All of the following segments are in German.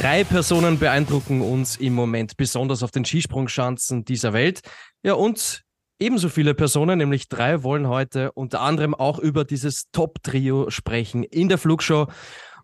Drei Personen beeindrucken uns im Moment besonders auf den Skisprungschanzen dieser Welt. Ja, und ebenso viele Personen, nämlich drei, wollen heute unter anderem auch über dieses Top-Trio sprechen in der Flugshow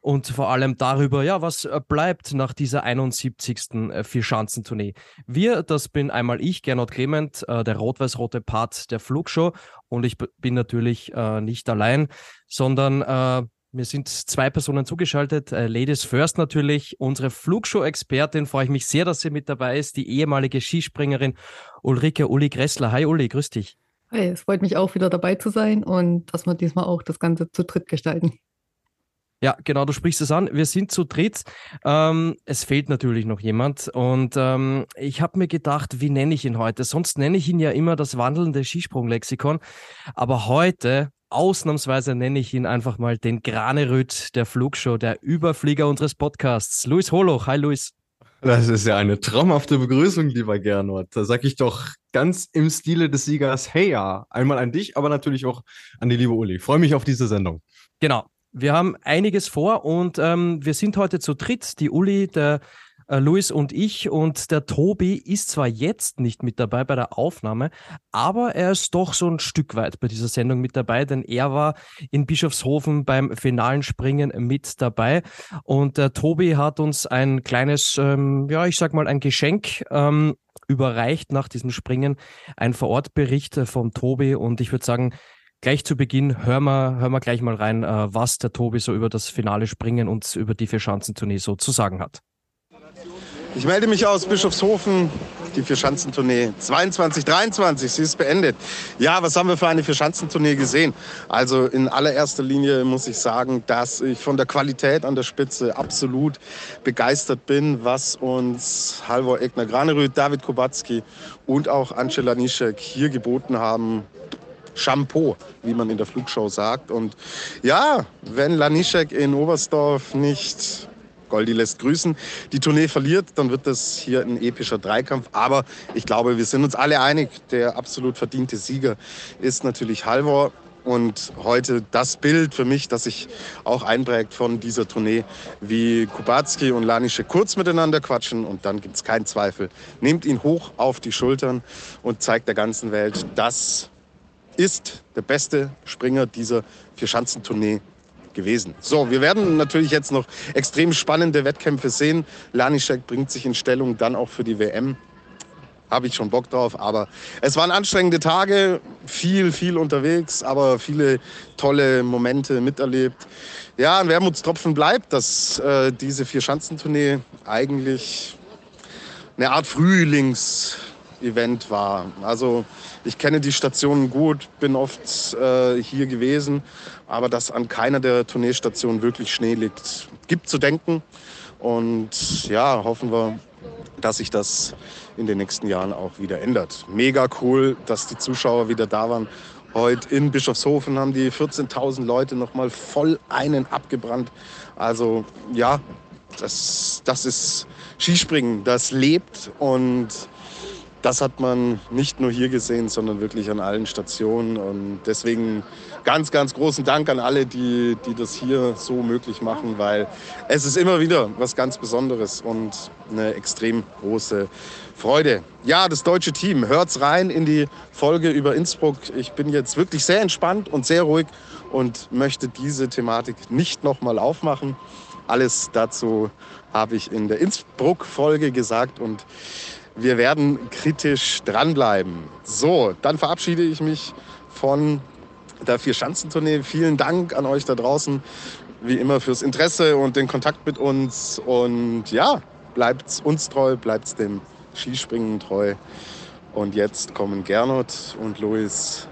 und vor allem darüber, ja, was bleibt nach dieser 71. Äh, Vierschanzentournee. Wir, das bin einmal ich, Gernot Clement, äh, der rot-weiß-rote Part der Flugshow und ich bin natürlich äh, nicht allein, sondern mir sind zwei Personen zugeschaltet. Äh, Ladies First natürlich. Unsere Flugshow-Expertin, freue ich mich sehr, dass sie mit dabei ist, die ehemalige Skispringerin Ulrike Uli Gressler. Hi Uli, grüß dich. Hi, es freut mich auch wieder dabei zu sein und dass wir diesmal auch das Ganze zu dritt gestalten. Ja, genau, du sprichst es an. Wir sind zu dritt. Ähm, es fehlt natürlich noch jemand. Und ähm, ich habe mir gedacht, wie nenne ich ihn heute? Sonst nenne ich ihn ja immer das wandelnde Skisprunglexikon. Aber heute ausnahmsweise nenne ich ihn einfach mal den Granerüt der Flugshow, der Überflieger unseres Podcasts. Luis Holoch. Hi, Luis. Das ist ja eine traumhafte Begrüßung, lieber Gernot. Da sage ich doch ganz im Stile des Siegers, hey ja, einmal an dich, aber natürlich auch an die liebe Uli. Freue mich auf diese Sendung. Genau. Wir haben einiges vor und ähm, wir sind heute zu dritt. Die Uli, der äh, Luis und ich und der Tobi ist zwar jetzt nicht mit dabei bei der Aufnahme, aber er ist doch so ein Stück weit bei dieser Sendung mit dabei, denn er war in Bischofshofen beim finalen Springen mit dabei. Und der Tobi hat uns ein kleines, ähm, ja, ich sag mal ein Geschenk ähm, überreicht nach diesem Springen, ein Vorortbericht vom Tobi. Und ich würde sagen, gleich zu Beginn hören wir, hören wir gleich mal rein, äh, was der Tobi so über das finale Springen und über die Vierschanzentournee so zu sagen hat. Ich melde mich aus Bischofshofen, die Vierschanzentournee 22, 23, sie ist beendet. Ja, was haben wir für eine Vierschanzentournee gesehen? Also in allererster Linie muss ich sagen, dass ich von der Qualität an der Spitze absolut begeistert bin, was uns Halvor Egner Granerüth, David Kubacki und auch Angela Nischek hier geboten haben. Shampoo, wie man in der Flugshow sagt. Und ja, wenn Lanischek in Oberstdorf nicht Goldi lässt grüßen, die Tournee verliert, dann wird das hier ein epischer Dreikampf. Aber ich glaube, wir sind uns alle einig, der absolut verdiente Sieger ist natürlich Halvor. Und heute das Bild für mich, das sich auch einprägt von dieser Tournee, wie Kubacki und Lanische kurz miteinander quatschen und dann gibt es keinen Zweifel. Nehmt ihn hoch auf die Schultern und zeigt der ganzen Welt, das ist der beste Springer dieser Vierschanzentournee gewesen. So, wir werden natürlich jetzt noch extrem spannende Wettkämpfe sehen. Lanischek bringt sich in Stellung dann auch für die WM. Habe ich schon Bock drauf, aber es waren anstrengende Tage, viel, viel unterwegs, aber viele tolle Momente miterlebt. Ja, ein Wermutstropfen bleibt, dass äh, diese Vier-Schanzentournee eigentlich eine Art Frühlings-Event war. Also ich kenne die Stationen gut, bin oft äh, hier gewesen, aber dass an keiner der Tourneestationen wirklich Schnee liegt, gibt zu denken. Und ja, hoffen wir, dass sich das in den nächsten Jahren auch wieder ändert. Mega cool, dass die Zuschauer wieder da waren. Heute in Bischofshofen haben die 14.000 Leute noch mal voll einen abgebrannt. Also ja, das, das ist Skispringen, das lebt und das hat man nicht nur hier gesehen, sondern wirklich an allen Stationen. Und deswegen ganz, ganz großen Dank an alle, die, die das hier so möglich machen, weil es ist immer wieder was ganz Besonderes und eine extrem große Freude. Ja, das deutsche Team, hört's rein in die Folge über Innsbruck. Ich bin jetzt wirklich sehr entspannt und sehr ruhig und möchte diese Thematik nicht nochmal aufmachen. Alles dazu habe ich in der Innsbruck-Folge gesagt und wir werden kritisch dranbleiben. So, dann verabschiede ich mich von der Vier-Schanzentournee. Vielen Dank an euch da draußen, wie immer, fürs Interesse und den Kontakt mit uns. Und ja, bleibt uns treu, bleibt dem Skispringen treu. Und jetzt kommen Gernot und Luis.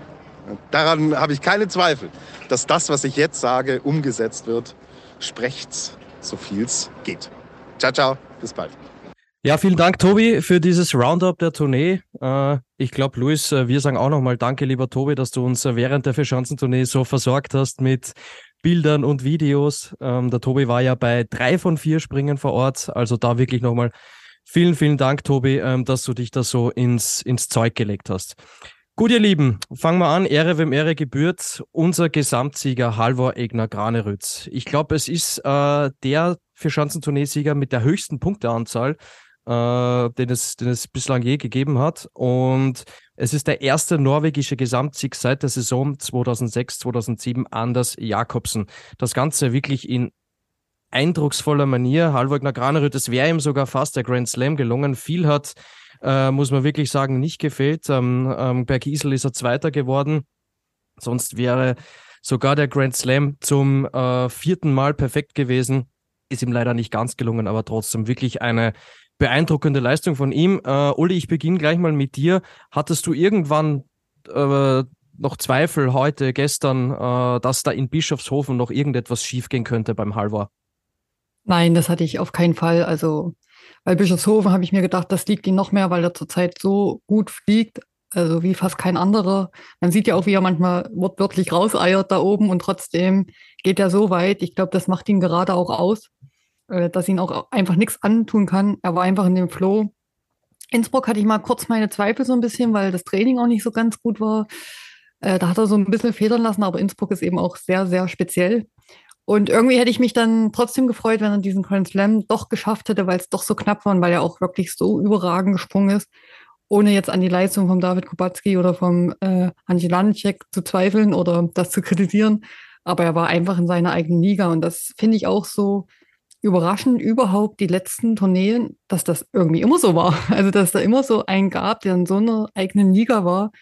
Daran habe ich keine Zweifel, dass das, was ich jetzt sage, umgesetzt wird. Sprecht's, so viel's geht. Ciao, ciao, bis bald. Ja, vielen Dank, Tobi, für dieses Roundup der Tournee. Äh, ich glaube, Luis, äh, wir sagen auch nochmal Danke, lieber Tobi, dass du uns äh, während der Vierschanzentournee so versorgt hast mit Bildern und Videos. Ähm, der Tobi war ja bei drei von vier Springen vor Ort. Also da wirklich nochmal vielen, vielen Dank, Tobi, ähm, dass du dich da so ins, ins Zeug gelegt hast. Gut, ihr Lieben, fangen wir an. Ehre, wem Ehre gebührt. Unser Gesamtsieger Halvor Egner Granerütz. Ich glaube, es ist äh, der Vierschanzentournee-Sieger mit der höchsten Punkteanzahl äh, den, es, den es bislang je gegeben hat. Und es ist der erste norwegische Gesamtsieg seit der Saison 2006-2007 Anders Jakobsen. Das Ganze wirklich in eindrucksvoller Manier. Halvor Granerüt, es wäre ihm sogar fast der Grand Slam gelungen. Viel hat, äh, muss man wirklich sagen, nicht gefehlt. Ähm, ähm, Berg Isel ist er Zweiter geworden. Sonst wäre sogar der Grand Slam zum äh, vierten Mal perfekt gewesen. Ist ihm leider nicht ganz gelungen, aber trotzdem wirklich eine beeindruckende Leistung von ihm. Äh, Uli, ich beginne gleich mal mit dir. Hattest du irgendwann äh, noch Zweifel heute, gestern, äh, dass da in Bischofshofen noch irgendetwas schiefgehen könnte beim Halvor? Nein, das hatte ich auf keinen Fall. Also bei Bischofshofen habe ich mir gedacht, das liegt ihm noch mehr, weil er zurzeit so gut fliegt, also wie fast kein anderer. Man sieht ja auch, wie er manchmal wortwörtlich rauseiert da oben und trotzdem geht er so weit. Ich glaube, das macht ihn gerade auch aus dass ihn auch einfach nichts antun kann. Er war einfach in dem Flow. Innsbruck hatte ich mal kurz meine Zweifel so ein bisschen, weil das Training auch nicht so ganz gut war. Äh, da hat er so ein bisschen federn lassen, aber Innsbruck ist eben auch sehr, sehr speziell. Und irgendwie hätte ich mich dann trotzdem gefreut, wenn er diesen Grand Slam doch geschafft hätte, weil es doch so knapp war und weil er auch wirklich so überragend gesprungen ist, ohne jetzt an die Leistung von David Kubacki oder vom äh, Hanji Lanicek zu zweifeln oder das zu kritisieren. Aber er war einfach in seiner eigenen Liga und das finde ich auch so überraschend überhaupt die letzten Tourneen, dass das irgendwie immer so war. Also, dass da immer so einen gab, der in so einer eigenen Liga war.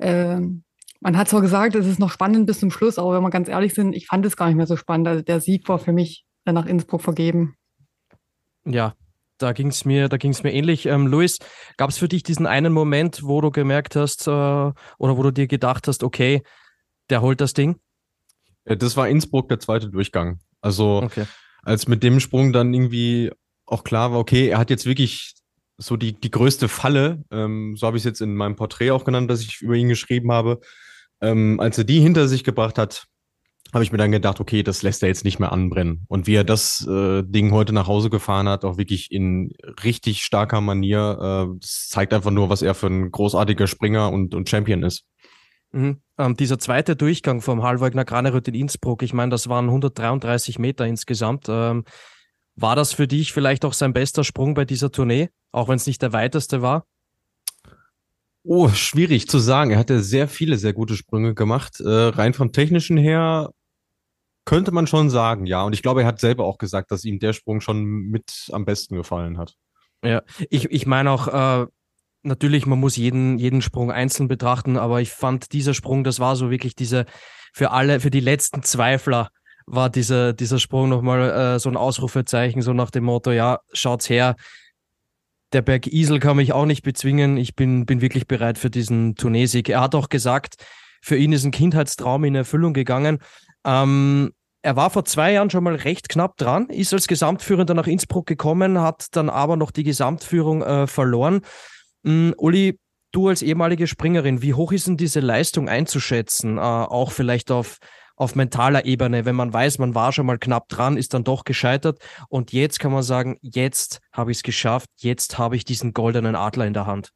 Ähm, man hat zwar gesagt, es ist noch spannend bis zum Schluss, aber wenn wir ganz ehrlich sind, ich fand es gar nicht mehr so spannend. Also, der Sieg war für mich nach Innsbruck vergeben. Ja, da ging es mir, mir ähnlich. Ähm, Luis, gab es für dich diesen einen Moment, wo du gemerkt hast äh, oder wo du dir gedacht hast, okay, der holt das Ding? Das war Innsbruck, der zweite Durchgang. Also okay als mit dem Sprung dann irgendwie auch klar war, okay, er hat jetzt wirklich so die, die größte Falle, ähm, so habe ich es jetzt in meinem Porträt auch genannt, das ich über ihn geschrieben habe. Ähm, als er die hinter sich gebracht hat, habe ich mir dann gedacht, okay, das lässt er jetzt nicht mehr anbrennen. Und wie er das äh, Ding heute nach Hause gefahren hat, auch wirklich in richtig starker Manier, äh, das zeigt einfach nur, was er für ein großartiger Springer und, und Champion ist. Mhm. Ähm, dieser zweite Durchgang vom Halvwegner Granerüt in Innsbruck, ich meine, das waren 133 Meter insgesamt. Ähm, war das für dich vielleicht auch sein bester Sprung bei dieser Tournee, auch wenn es nicht der weiteste war? Oh, schwierig zu sagen. Er hatte sehr viele sehr gute Sprünge gemacht. Äh, rein vom technischen her könnte man schon sagen, ja. Und ich glaube, er hat selber auch gesagt, dass ihm der Sprung schon mit am besten gefallen hat. Ja, ich, ich meine auch, äh, natürlich, man muss jeden, jeden Sprung einzeln betrachten, aber ich fand dieser Sprung, das war so wirklich diese, für alle, für die letzten Zweifler war dieser, dieser Sprung nochmal äh, so ein Ausrufezeichen, so nach dem Motto, ja, schaut's her, der Berg Isel kann mich auch nicht bezwingen, ich bin, bin wirklich bereit für diesen Turnesieg. Er hat auch gesagt, für ihn ist ein Kindheitstraum in Erfüllung gegangen. Ähm, er war vor zwei Jahren schon mal recht knapp dran, ist als Gesamtführender nach Innsbruck gekommen, hat dann aber noch die Gesamtführung äh, verloren. Mm, Uli, du als ehemalige Springerin, wie hoch ist denn diese Leistung einzuschätzen? Äh, auch vielleicht auf, auf mentaler Ebene, wenn man weiß, man war schon mal knapp dran, ist dann doch gescheitert und jetzt kann man sagen, jetzt habe ich es geschafft, jetzt habe ich diesen goldenen Adler in der Hand.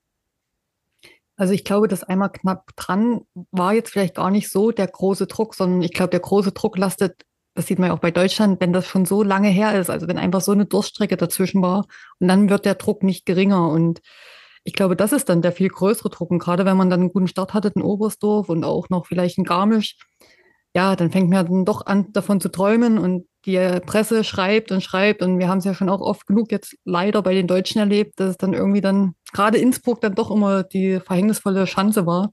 Also ich glaube, das einmal knapp dran war jetzt vielleicht gar nicht so der große Druck, sondern ich glaube, der große Druck lastet, das sieht man ja auch bei Deutschland, wenn das schon so lange her ist, also wenn einfach so eine Durststrecke dazwischen war und dann wird der Druck nicht geringer und ich glaube, das ist dann der viel größere Druck. Und gerade wenn man dann einen guten Start hatte in Oberstdorf und auch noch vielleicht in Garmisch, ja, dann fängt man dann doch an, davon zu träumen und die Presse schreibt und schreibt. Und wir haben es ja schon auch oft genug jetzt leider bei den Deutschen erlebt, dass es dann irgendwie dann, gerade Innsbruck dann doch immer die verhängnisvolle Chance war.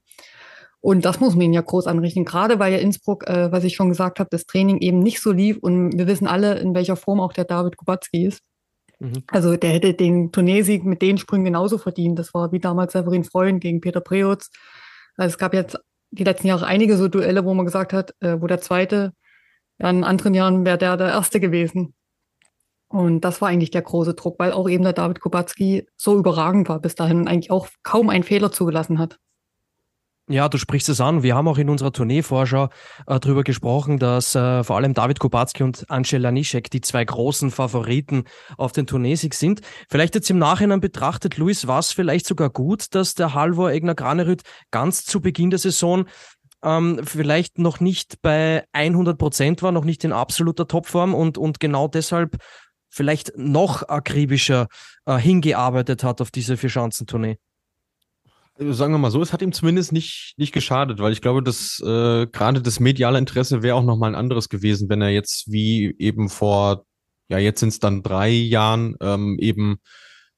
Und das muss man ihnen ja groß anrichten, gerade weil ja Innsbruck, äh, was ich schon gesagt habe, das Training eben nicht so lief. Und wir wissen alle, in welcher Form auch der David Kubacki ist. Mhm. Also der hätte den Turniersieg mit den Sprüngen genauso verdient. Das war wie damals Severin Freund gegen Peter Preutz. Also es gab jetzt die letzten Jahre einige so Duelle, wo man gesagt hat, äh, wo der Zweite, ja, in anderen Jahren wäre der der Erste gewesen. Und das war eigentlich der große Druck, weil auch eben der David Kubacki so überragend war bis dahin und eigentlich auch kaum einen Fehler zugelassen hat. Ja, du sprichst es an. Wir haben auch in unserer Tourneevorschau äh, darüber gesprochen, dass äh, vor allem David Kubacki und Angel Laniszek die zwei großen Favoriten auf den Tourneesieg sind. Vielleicht jetzt im Nachhinein betrachtet, Luis, war es vielleicht sogar gut, dass der Halvor Egner Granerüt ganz zu Beginn der Saison ähm, vielleicht noch nicht bei 100 Prozent war, noch nicht in absoluter Topform und, und genau deshalb vielleicht noch akribischer äh, hingearbeitet hat auf diese Vierschanzentournee? Sagen wir mal so, es hat ihm zumindest nicht, nicht geschadet, weil ich glaube, dass äh, gerade das mediale Interesse wäre auch nochmal ein anderes gewesen, wenn er jetzt wie eben vor, ja, jetzt sind es dann drei Jahren ähm, eben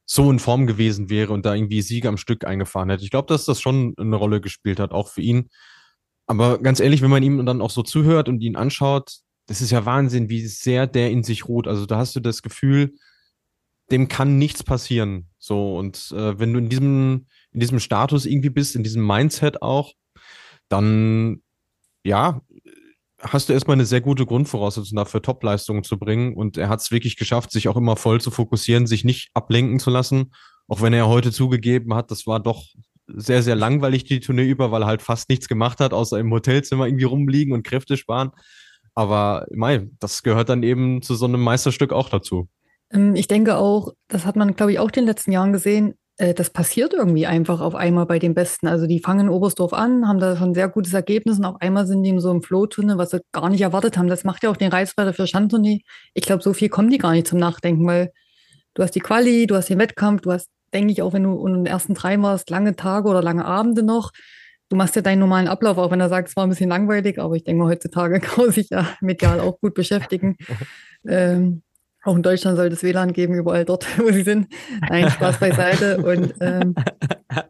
so in Form gewesen wäre und da irgendwie Siege am Stück eingefahren hätte. Ich glaube, dass das schon eine Rolle gespielt hat, auch für ihn. Aber ganz ehrlich, wenn man ihm dann auch so zuhört und ihn anschaut, das ist ja Wahnsinn, wie sehr der in sich ruht. Also da hast du das Gefühl, dem kann nichts passieren. So, und äh, wenn du in diesem, in diesem Status irgendwie bist, in diesem Mindset auch, dann ja, hast du erstmal eine sehr gute Grundvoraussetzung dafür, Topleistungen zu bringen. Und er hat es wirklich geschafft, sich auch immer voll zu fokussieren, sich nicht ablenken zu lassen. Auch wenn er heute zugegeben hat, das war doch sehr, sehr langweilig die Tournee über, weil er halt fast nichts gemacht hat, außer im Hotelzimmer irgendwie rumliegen und Kräfte sparen. Aber mei, das gehört dann eben zu so einem Meisterstück auch dazu. Ähm, ich denke auch, das hat man, glaube ich, auch in den letzten Jahren gesehen, das passiert irgendwie einfach auf einmal bei den Besten. Also die fangen in Oberstdorf an, haben da schon sehr gutes Ergebnis und auf einmal sind die in so einem Flow-Tunnel, was sie gar nicht erwartet haben. Das macht ja auch den Reiz weiter für Schantournee. Ich glaube, so viel kommen die gar nicht zum Nachdenken, weil du hast die Quali, du hast den Wettkampf, du hast, denke ich, auch wenn du in den ersten drei warst, lange Tage oder lange Abende noch du machst ja deinen normalen Ablauf, auch wenn er sagt, es war ein bisschen langweilig, aber ich denke mal, heutzutage kann man sich ja medial auch gut beschäftigen. ähm, auch in Deutschland soll es WLAN geben, überall dort, wo sie sind. Nein, Spaß beiseite. Und ähm,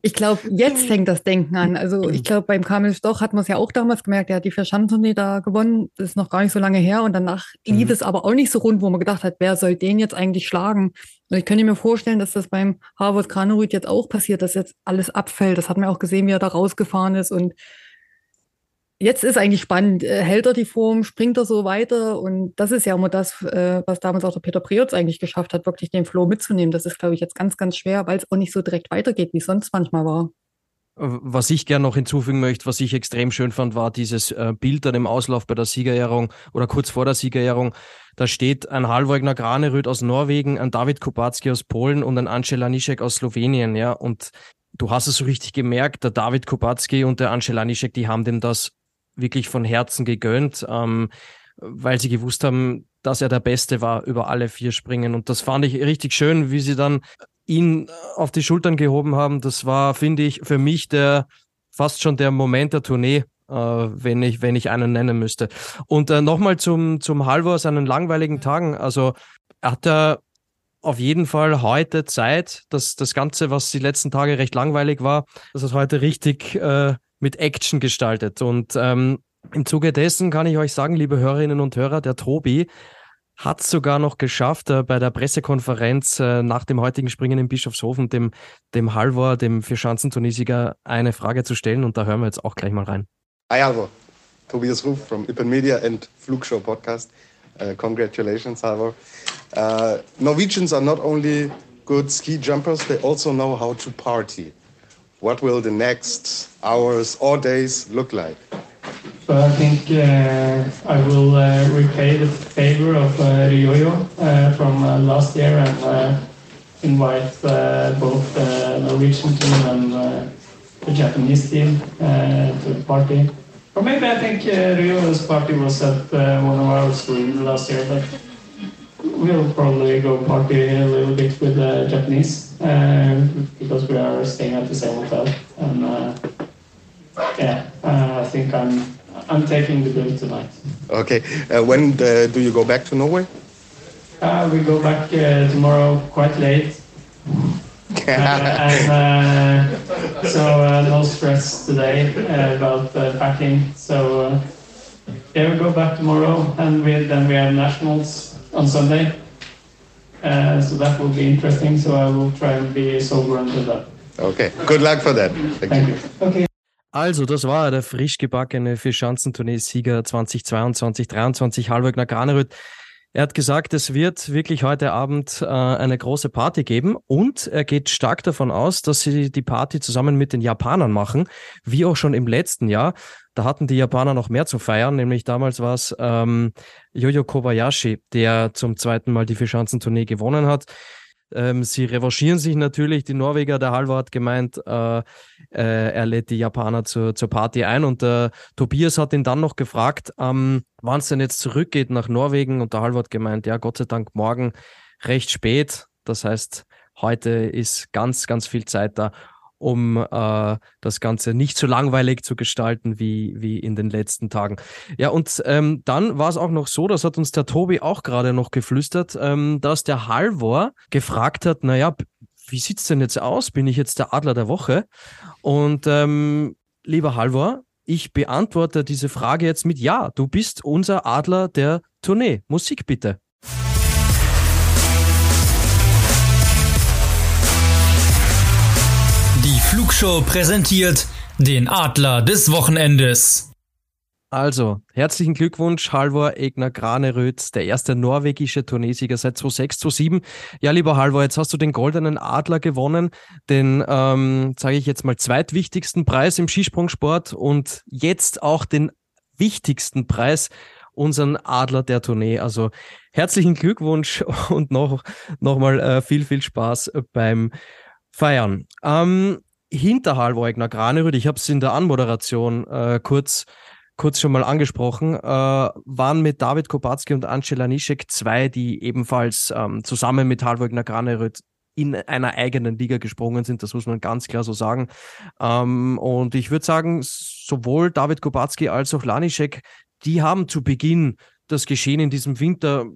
ich glaube, jetzt fängt das Denken an. Also ich glaube, beim Kamil Stoch hat man es ja auch damals gemerkt, er hat die Verschanztournee da gewonnen. Das ist noch gar nicht so lange her. Und danach mhm. lief es aber auch nicht so rund, wo man gedacht hat, wer soll den jetzt eigentlich schlagen? Und ich könnte mir vorstellen, dass das beim Harvard Granerüth jetzt auch passiert, dass jetzt alles abfällt. Das hat man auch gesehen, wie er da rausgefahren ist und jetzt ist eigentlich spannend. Äh, hält er die Form, springt er so weiter? Und das ist ja immer das, äh, was damals auch der Peter Preutz eigentlich geschafft hat, wirklich den Flow mitzunehmen. Das ist, glaube ich, jetzt ganz, ganz schwer, weil es auch nicht so direkt weitergeht, wie es sonst manchmal war. Was ich gerne noch hinzufügen möchte, was ich extrem schön fand, war dieses äh, Bild dann im Auslauf bei der Siegerehrung oder kurz vor der Siegerehrung. Da steht ein Halvogner Granerüth aus Norwegen, ein David Kubacki aus Polen und ein Angela Nischek aus Slowenien, ja. Und du hast es so richtig gemerkt, der David Kubacki und der Angela Nischek, die haben dem das wirklich von Herzen gegönnt, ähm, weil sie gewusst haben, dass er der Beste war über alle vier Springen. Und das fand ich richtig schön, wie sie dann ihn auf die Schultern gehoben haben. Das war, finde ich, für mich der fast schon der Moment der Tournee, äh, wenn, ich, wenn ich einen nennen müsste. Und äh, nochmal zum, zum Halvor, seinen langweiligen Tagen. Also hat er auf jeden Fall heute Zeit, dass das Ganze, was die letzten Tage recht langweilig war, dass es heute richtig äh, mit Action gestaltet. Und ähm, im Zuge dessen kann ich euch sagen, liebe Hörerinnen und Hörer, der Tobi hat es sogar noch geschafft, äh, bei der Pressekonferenz äh, nach dem heutigen Springen in Bischofshofen dem, dem Halvor, dem Vierschanzentunesiger, eine Frage zu stellen. Und da hören wir jetzt auch gleich mal rein. Hi Halvor, Tobias Ruf from Ippen Media and Flugshow Podcast. Uh, congratulations, Halvor. Uh, Norwegians are not only good ski jumpers, they also know how to party. What will the next hours or days look like? But I think uh, I will uh, repay the favor of uh, Ryoyo uh, from uh, last year and uh, invite uh, both the Norwegian team and the Japanese team to the party. Or maybe I think uh, Ryoyo's party was at one of our streams last year, but we'll probably go party a little bit with the Japanese because we are staying at the same hotel. And yeah, I think I'm I'm taking the bill tonight. Okay. Uh, when uh, do you go back to Norway? Uh, we go back uh, tomorrow quite late. Uh, and, uh, so no stress today about packing. So yeah, we go back tomorrow, and we, then we have nationals on Sunday. so that will be interesting. So I will try and be sober until that. Okay. Good luck for that. Thank, Thank you. you. Okay. Also, das war der frisch gebackene Vierschanzentournee-Sieger 2022, 2023, Halvögner Granerüth. Er hat gesagt, es wird wirklich heute Abend äh, eine große Party geben und er geht stark davon aus, dass sie die Party zusammen mit den Japanern machen, wie auch schon im letzten Jahr. Da hatten die Japaner noch mehr zu feiern, nämlich damals war es ähm, Yoyo Kobayashi, der zum zweiten Mal die Vierschanzentournee gewonnen hat. Ähm, sie revanchieren sich natürlich. Die Norweger, der Halvor hat gemeint, äh, äh, er lädt die Japaner zur, zur Party ein. Und äh, Tobias hat ihn dann noch gefragt, ähm, wann es denn jetzt zurückgeht nach Norwegen. Und der Halvor hat gemeint, ja, Gott sei Dank morgen recht spät. Das heißt, heute ist ganz, ganz viel Zeit da um äh, das Ganze nicht so langweilig zu gestalten wie, wie in den letzten Tagen. Ja, und ähm, dann war es auch noch so, das hat uns der Tobi auch gerade noch geflüstert, ähm, dass der Halvor gefragt hat, naja, wie sieht es denn jetzt aus? Bin ich jetzt der Adler der Woche? Und ähm, lieber Halvor, ich beantworte diese Frage jetzt mit Ja, du bist unser Adler der Tournee. Musik bitte. Flugshow präsentiert den Adler des Wochenendes. Also, herzlichen Glückwunsch, Halvor Egner Graneröd, der erste norwegische Turniersieger seit 2006, 2007. Ja, lieber Halvor, jetzt hast du den goldenen Adler gewonnen, den, ähm, sage ich jetzt mal, zweitwichtigsten Preis im Skisprungsport und jetzt auch den wichtigsten Preis, unseren Adler der Tournee. Also herzlichen Glückwunsch und noch, noch mal äh, viel, viel Spaß beim Feiern. Ähm, hinter Halvoigner Granerüt, ich habe es in der Anmoderation äh, kurz, kurz schon mal angesprochen, äh, waren mit David Kopatzki und Angela Nischek zwei, die ebenfalls ähm, zusammen mit Halvoigner Granerüt in einer eigenen Liga gesprungen sind. Das muss man ganz klar so sagen. Ähm, und ich würde sagen, sowohl David Kopatzki als auch Lanischek, die haben zu Beginn das Geschehen in diesem Winter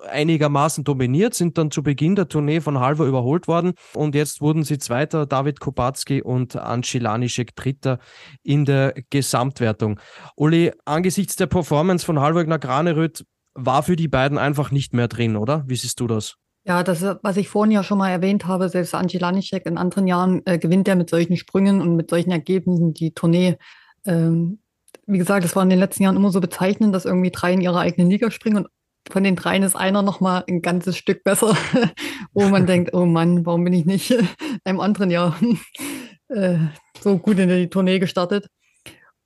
einigermaßen dominiert, sind dann zu Beginn der Tournee von Halver überholt worden und jetzt wurden sie Zweiter, David Kubacki und Lanischek Dritter in der Gesamtwertung. Uli, angesichts der Performance von Halvor Graneröd war für die beiden einfach nicht mehr drin, oder? Wie siehst du das? Ja, das, was ich vorhin ja schon mal erwähnt habe, selbst Lanischek in anderen Jahren äh, gewinnt er mit solchen Sprüngen und mit solchen Ergebnissen die Tournee. Ähm, wie gesagt, es war in den letzten Jahren immer so bezeichnend, dass irgendwie drei in ihrer eigenen Liga springen und von den dreien ist einer noch mal ein ganzes Stück besser, wo man denkt, oh Mann, warum bin ich nicht einem anderen Jahr äh, so gut in die Tournee gestartet.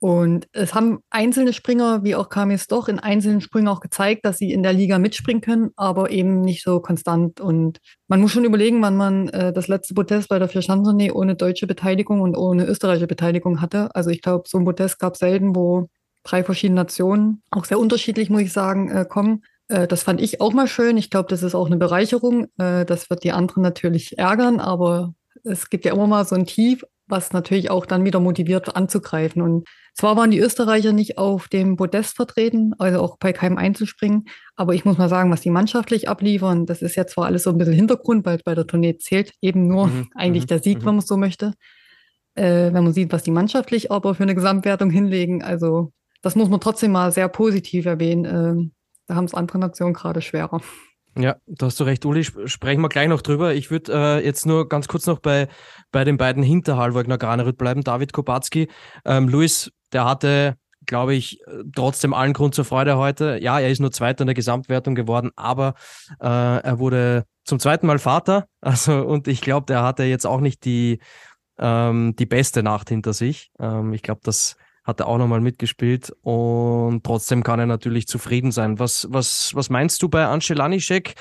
Und es haben einzelne Springer, wie auch Kamis doch, in einzelnen Sprüngen auch gezeigt, dass sie in der Liga mitspringen können, aber eben nicht so konstant. Und man muss schon überlegen, wann man äh, das letzte Podest bei der Vierschanzentournee ohne deutsche Beteiligung und ohne österreichische Beteiligung hatte. Also ich glaube, so ein Podest gab es selten, wo drei verschiedene Nationen, auch sehr unterschiedlich, muss ich sagen, äh, kommen. Äh, das fand ich auch mal schön. Ich glaube, das ist auch eine Bereicherung. Äh, das wird die anderen natürlich ärgern, aber es gibt ja immer mal so ein Tief, was natürlich auch dann wieder motiviert anzugreifen. Und zwar waren die Österreicher nicht auf dem Podest vertreten, also auch bei keinem Einzelspringen, aber ich muss mal sagen, was die mannschaftlich abliefern, das ist ja zwar alles so ein bisschen Hintergrund, weil bei der Tournee zählt eben nur mhm. eigentlich mhm. der Sieg, mhm. wenn man es so möchte. Äh, wenn man sieht, was die mannschaftlich aber für eine Gesamtwertung hinlegen, also das muss man trotzdem mal sehr positiv erwähnen. Da haben es andere Nationen gerade schwerer. Ja, da hast du recht, Uli. Sprechen wir gleich noch drüber. Ich würde äh, jetzt nur ganz kurz noch bei, bei den beiden hinter Halvogner Granerüt bleiben. David Kopatzki. Ähm, Luis, der hatte, glaube ich, trotzdem allen Grund zur Freude heute. Ja, er ist nur Zweiter in der Gesamtwertung geworden, aber äh, er wurde zum zweiten Mal Vater. Also, und ich glaube, der hatte jetzt auch nicht die, ähm, die beste Nacht hinter sich. Ähm, ich glaube, das hat er auch nochmal mitgespielt und trotzdem kann er natürlich zufrieden sein. Was, was, was meinst du bei Ance Lanischek?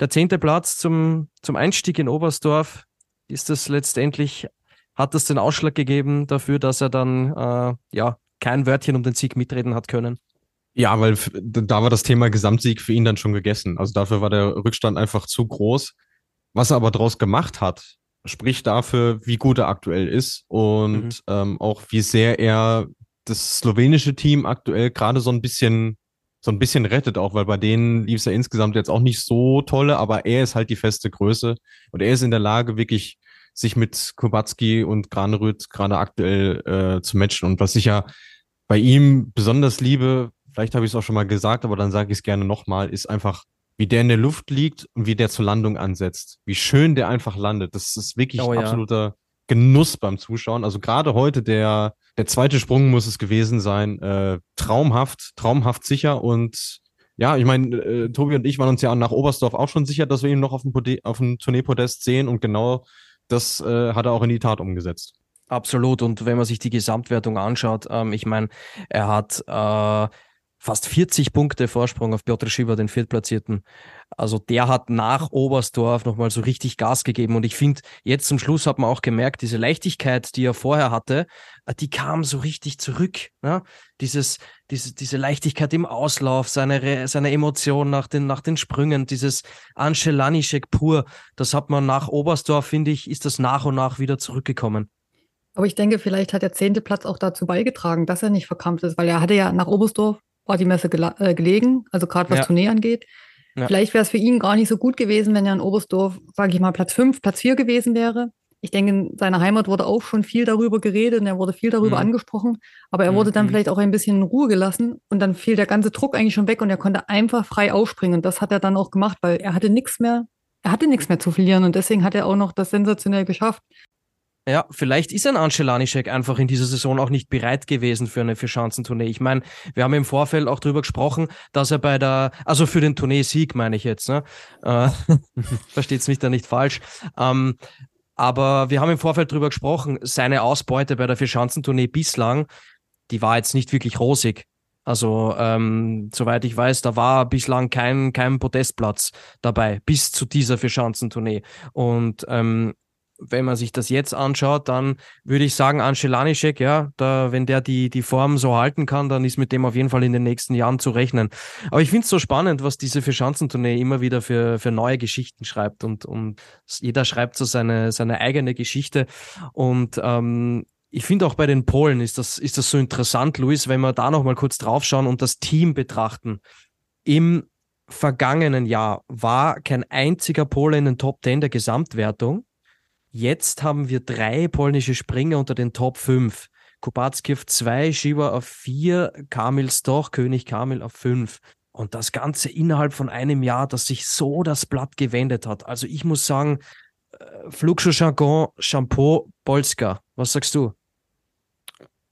Der zehnte Platz zum, zum Einstieg in Oberstdorf, ist das letztendlich, hat das den Ausschlag gegeben dafür, dass er dann äh, ja kein Wörtchen um den Sieg mitreden hat können? Ja, weil da war das Thema Gesamtsieg für ihn dann schon gegessen. Also dafür war der Rückstand einfach zu groß. Was er aber draus gemacht hat, spricht dafür, wie gut er aktuell ist und mhm. ähm, auch wie sehr er das slowenische Team aktuell gerade so ein bisschen so ein bisschen rettet auch, weil bei denen lief es ja insgesamt jetzt auch nicht so tolle, aber er ist halt die feste Größe und er ist in der Lage, wirklich sich mit Kubacki und Granerüth gerade aktuell äh, zu matchen. Und was ich ja bei ihm besonders liebe, vielleicht habe ich es auch schon mal gesagt, aber dann sage ich es gerne nochmal, ist einfach, wie der in der Luft liegt und wie der zur Landung ansetzt. Wie schön der einfach landet. Das ist wirklich oh, ja. absoluter Genuss beim Zuschauen. Also gerade heute der, der zweite Sprung muss es gewesen sein. Äh, traumhaft, traumhaft sicher und ja, ich meine, äh, Tobi und ich waren uns ja nach Oberstdorf auch schon sicher, dass wir ihn noch auf dem, Pode auf dem Tourneepodest sehen und genau das äh, hat er auch in die Tat umgesetzt. Absolut. Und wenn man sich die Gesamtwertung anschaut, ähm, ich meine, er hat äh, fast 40 Punkte Vorsprung auf Piotr Schieber, den Viertplatzierten. Also der hat nach Oberstdorf nochmal so richtig Gas gegeben. Und ich finde, jetzt zum Schluss hat man auch gemerkt, diese Leichtigkeit, die er vorher hatte, äh, die kam so richtig zurück. Ne? Dieses, diese, diese Leichtigkeit im Auslauf, seine, seine Emotion nach den, nach den Sprüngen, dieses Ancelanischek pur, das hat man nach Oberstdorf, finde ich, ist das nach und nach wieder zurückgekommen. Aber ich denke, vielleicht hat der zehnte Platz auch dazu beigetragen, dass er nicht verkrampft ist, weil er hatte ja nach Oberstdorf war die Messe äh, gelegen, also gerade was ja. Tournee angeht. Ja. Vielleicht wäre es für ihn gar nicht so gut gewesen, wenn er in Oberstdorf, sage ich mal, Platz 5, Platz 4 gewesen wäre. Ich denke, in seiner Heimat wurde auch schon viel darüber geredet und er wurde viel darüber mhm. angesprochen, aber er wurde dann mhm. vielleicht auch ein bisschen in Ruhe gelassen und dann fiel der ganze Druck eigentlich schon weg und er konnte einfach frei aufspringen. Und das hat er dann auch gemacht, weil er hatte nichts mehr, er hatte nichts mehr zu verlieren und deswegen hat er auch noch das sensationell geschafft. Ja, vielleicht ist ein Ancelanischek einfach in dieser Saison auch nicht bereit gewesen für eine Vierschanzentournee. Ich meine, wir haben im Vorfeld auch drüber gesprochen, dass er bei der, also für den Tournee-Sieg meine ich jetzt, ne? Äh, Versteht's mich da nicht falsch. Ähm, aber wir haben im Vorfeld drüber gesprochen, seine Ausbeute bei der Vierschanzentournee bislang, die war jetzt nicht wirklich rosig. Also, ähm, soweit ich weiß, da war bislang kein, kein Podestplatz dabei, bis zu dieser Vierschanzentournee. Und ähm, wenn man sich das jetzt anschaut, dann würde ich sagen, Ancelanischek, ja, da, wenn der die, die Form so halten kann, dann ist mit dem auf jeden Fall in den nächsten Jahren zu rechnen. Aber ich finde es so spannend, was diese Verschanzentournee immer wieder für, für neue Geschichten schreibt und, und jeder schreibt so seine, seine eigene Geschichte und ähm, ich finde auch bei den Polen ist das, ist das so interessant, Luis, wenn wir da nochmal kurz draufschauen und das Team betrachten. Im vergangenen Jahr war kein einziger Pole in den Top 10 der Gesamtwertung. Jetzt haben wir drei polnische Springer unter den Top 5. Kubacki auf 2, Shiba auf 4, Kamil Stoch, König Kamil auf 5. Und das Ganze innerhalb von einem Jahr, dass sich so das Blatt gewendet hat. Also ich muss sagen, äh, Flugschuh Jargon, Shampoo, Polska. Was sagst du?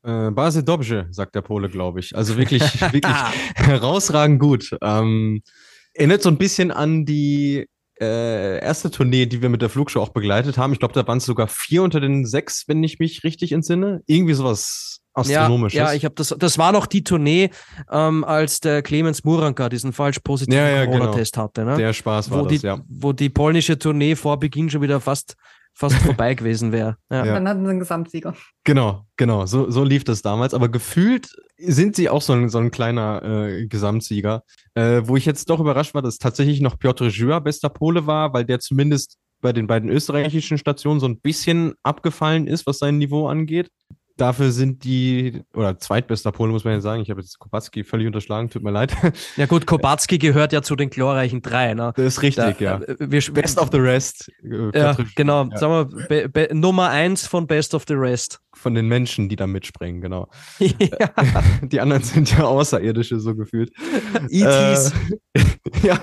Äh, Base dobrze, sagt der Pole, glaube ich. Also wirklich, wirklich herausragend gut. Ähm, erinnert so ein bisschen an die äh, erste Tournee, die wir mit der Flugshow auch begleitet haben. Ich glaube, da waren es sogar vier unter den sechs, wenn ich mich richtig entsinne. Irgendwie sowas astronomisches. Ja, ja ich habe das, das war noch die Tournee, ähm, als der Clemens Muranka diesen falsch positiven ja, ja, Corona-Test genau. hatte. Ne? Der Spaß war wo das, die, ja. Wo die polnische Tournee vor Beginn schon wieder fast fast vorbei gewesen wäre. Ja. ja. Dann hatten sie einen Gesamtsieger. Genau, genau. So, so lief das damals. Aber gefühlt sind sie auch so ein, so ein kleiner äh, Gesamtsieger. Äh, wo ich jetzt doch überrascht war, dass tatsächlich noch Piotr Jura bester Pole war, weil der zumindest bei den beiden österreichischen Stationen so ein bisschen abgefallen ist, was sein Niveau angeht. Dafür sind die, oder zweitbester Polen, muss man ja sagen. Ich habe jetzt Kubacki völlig unterschlagen, tut mir leid. Ja gut, Kubacki gehört ja zu den glorreichen drei. Ne? Das ist richtig, da, ja. Äh, wir, Best of the Rest. Äh, ja, genau. Ja. Sagen wir, be, be, Nummer eins von Best of the Rest. Von den Menschen, die da mitspringen, genau. ja. Die anderen sind ja Außerirdische, so gefühlt. E.T.s. Äh, ja.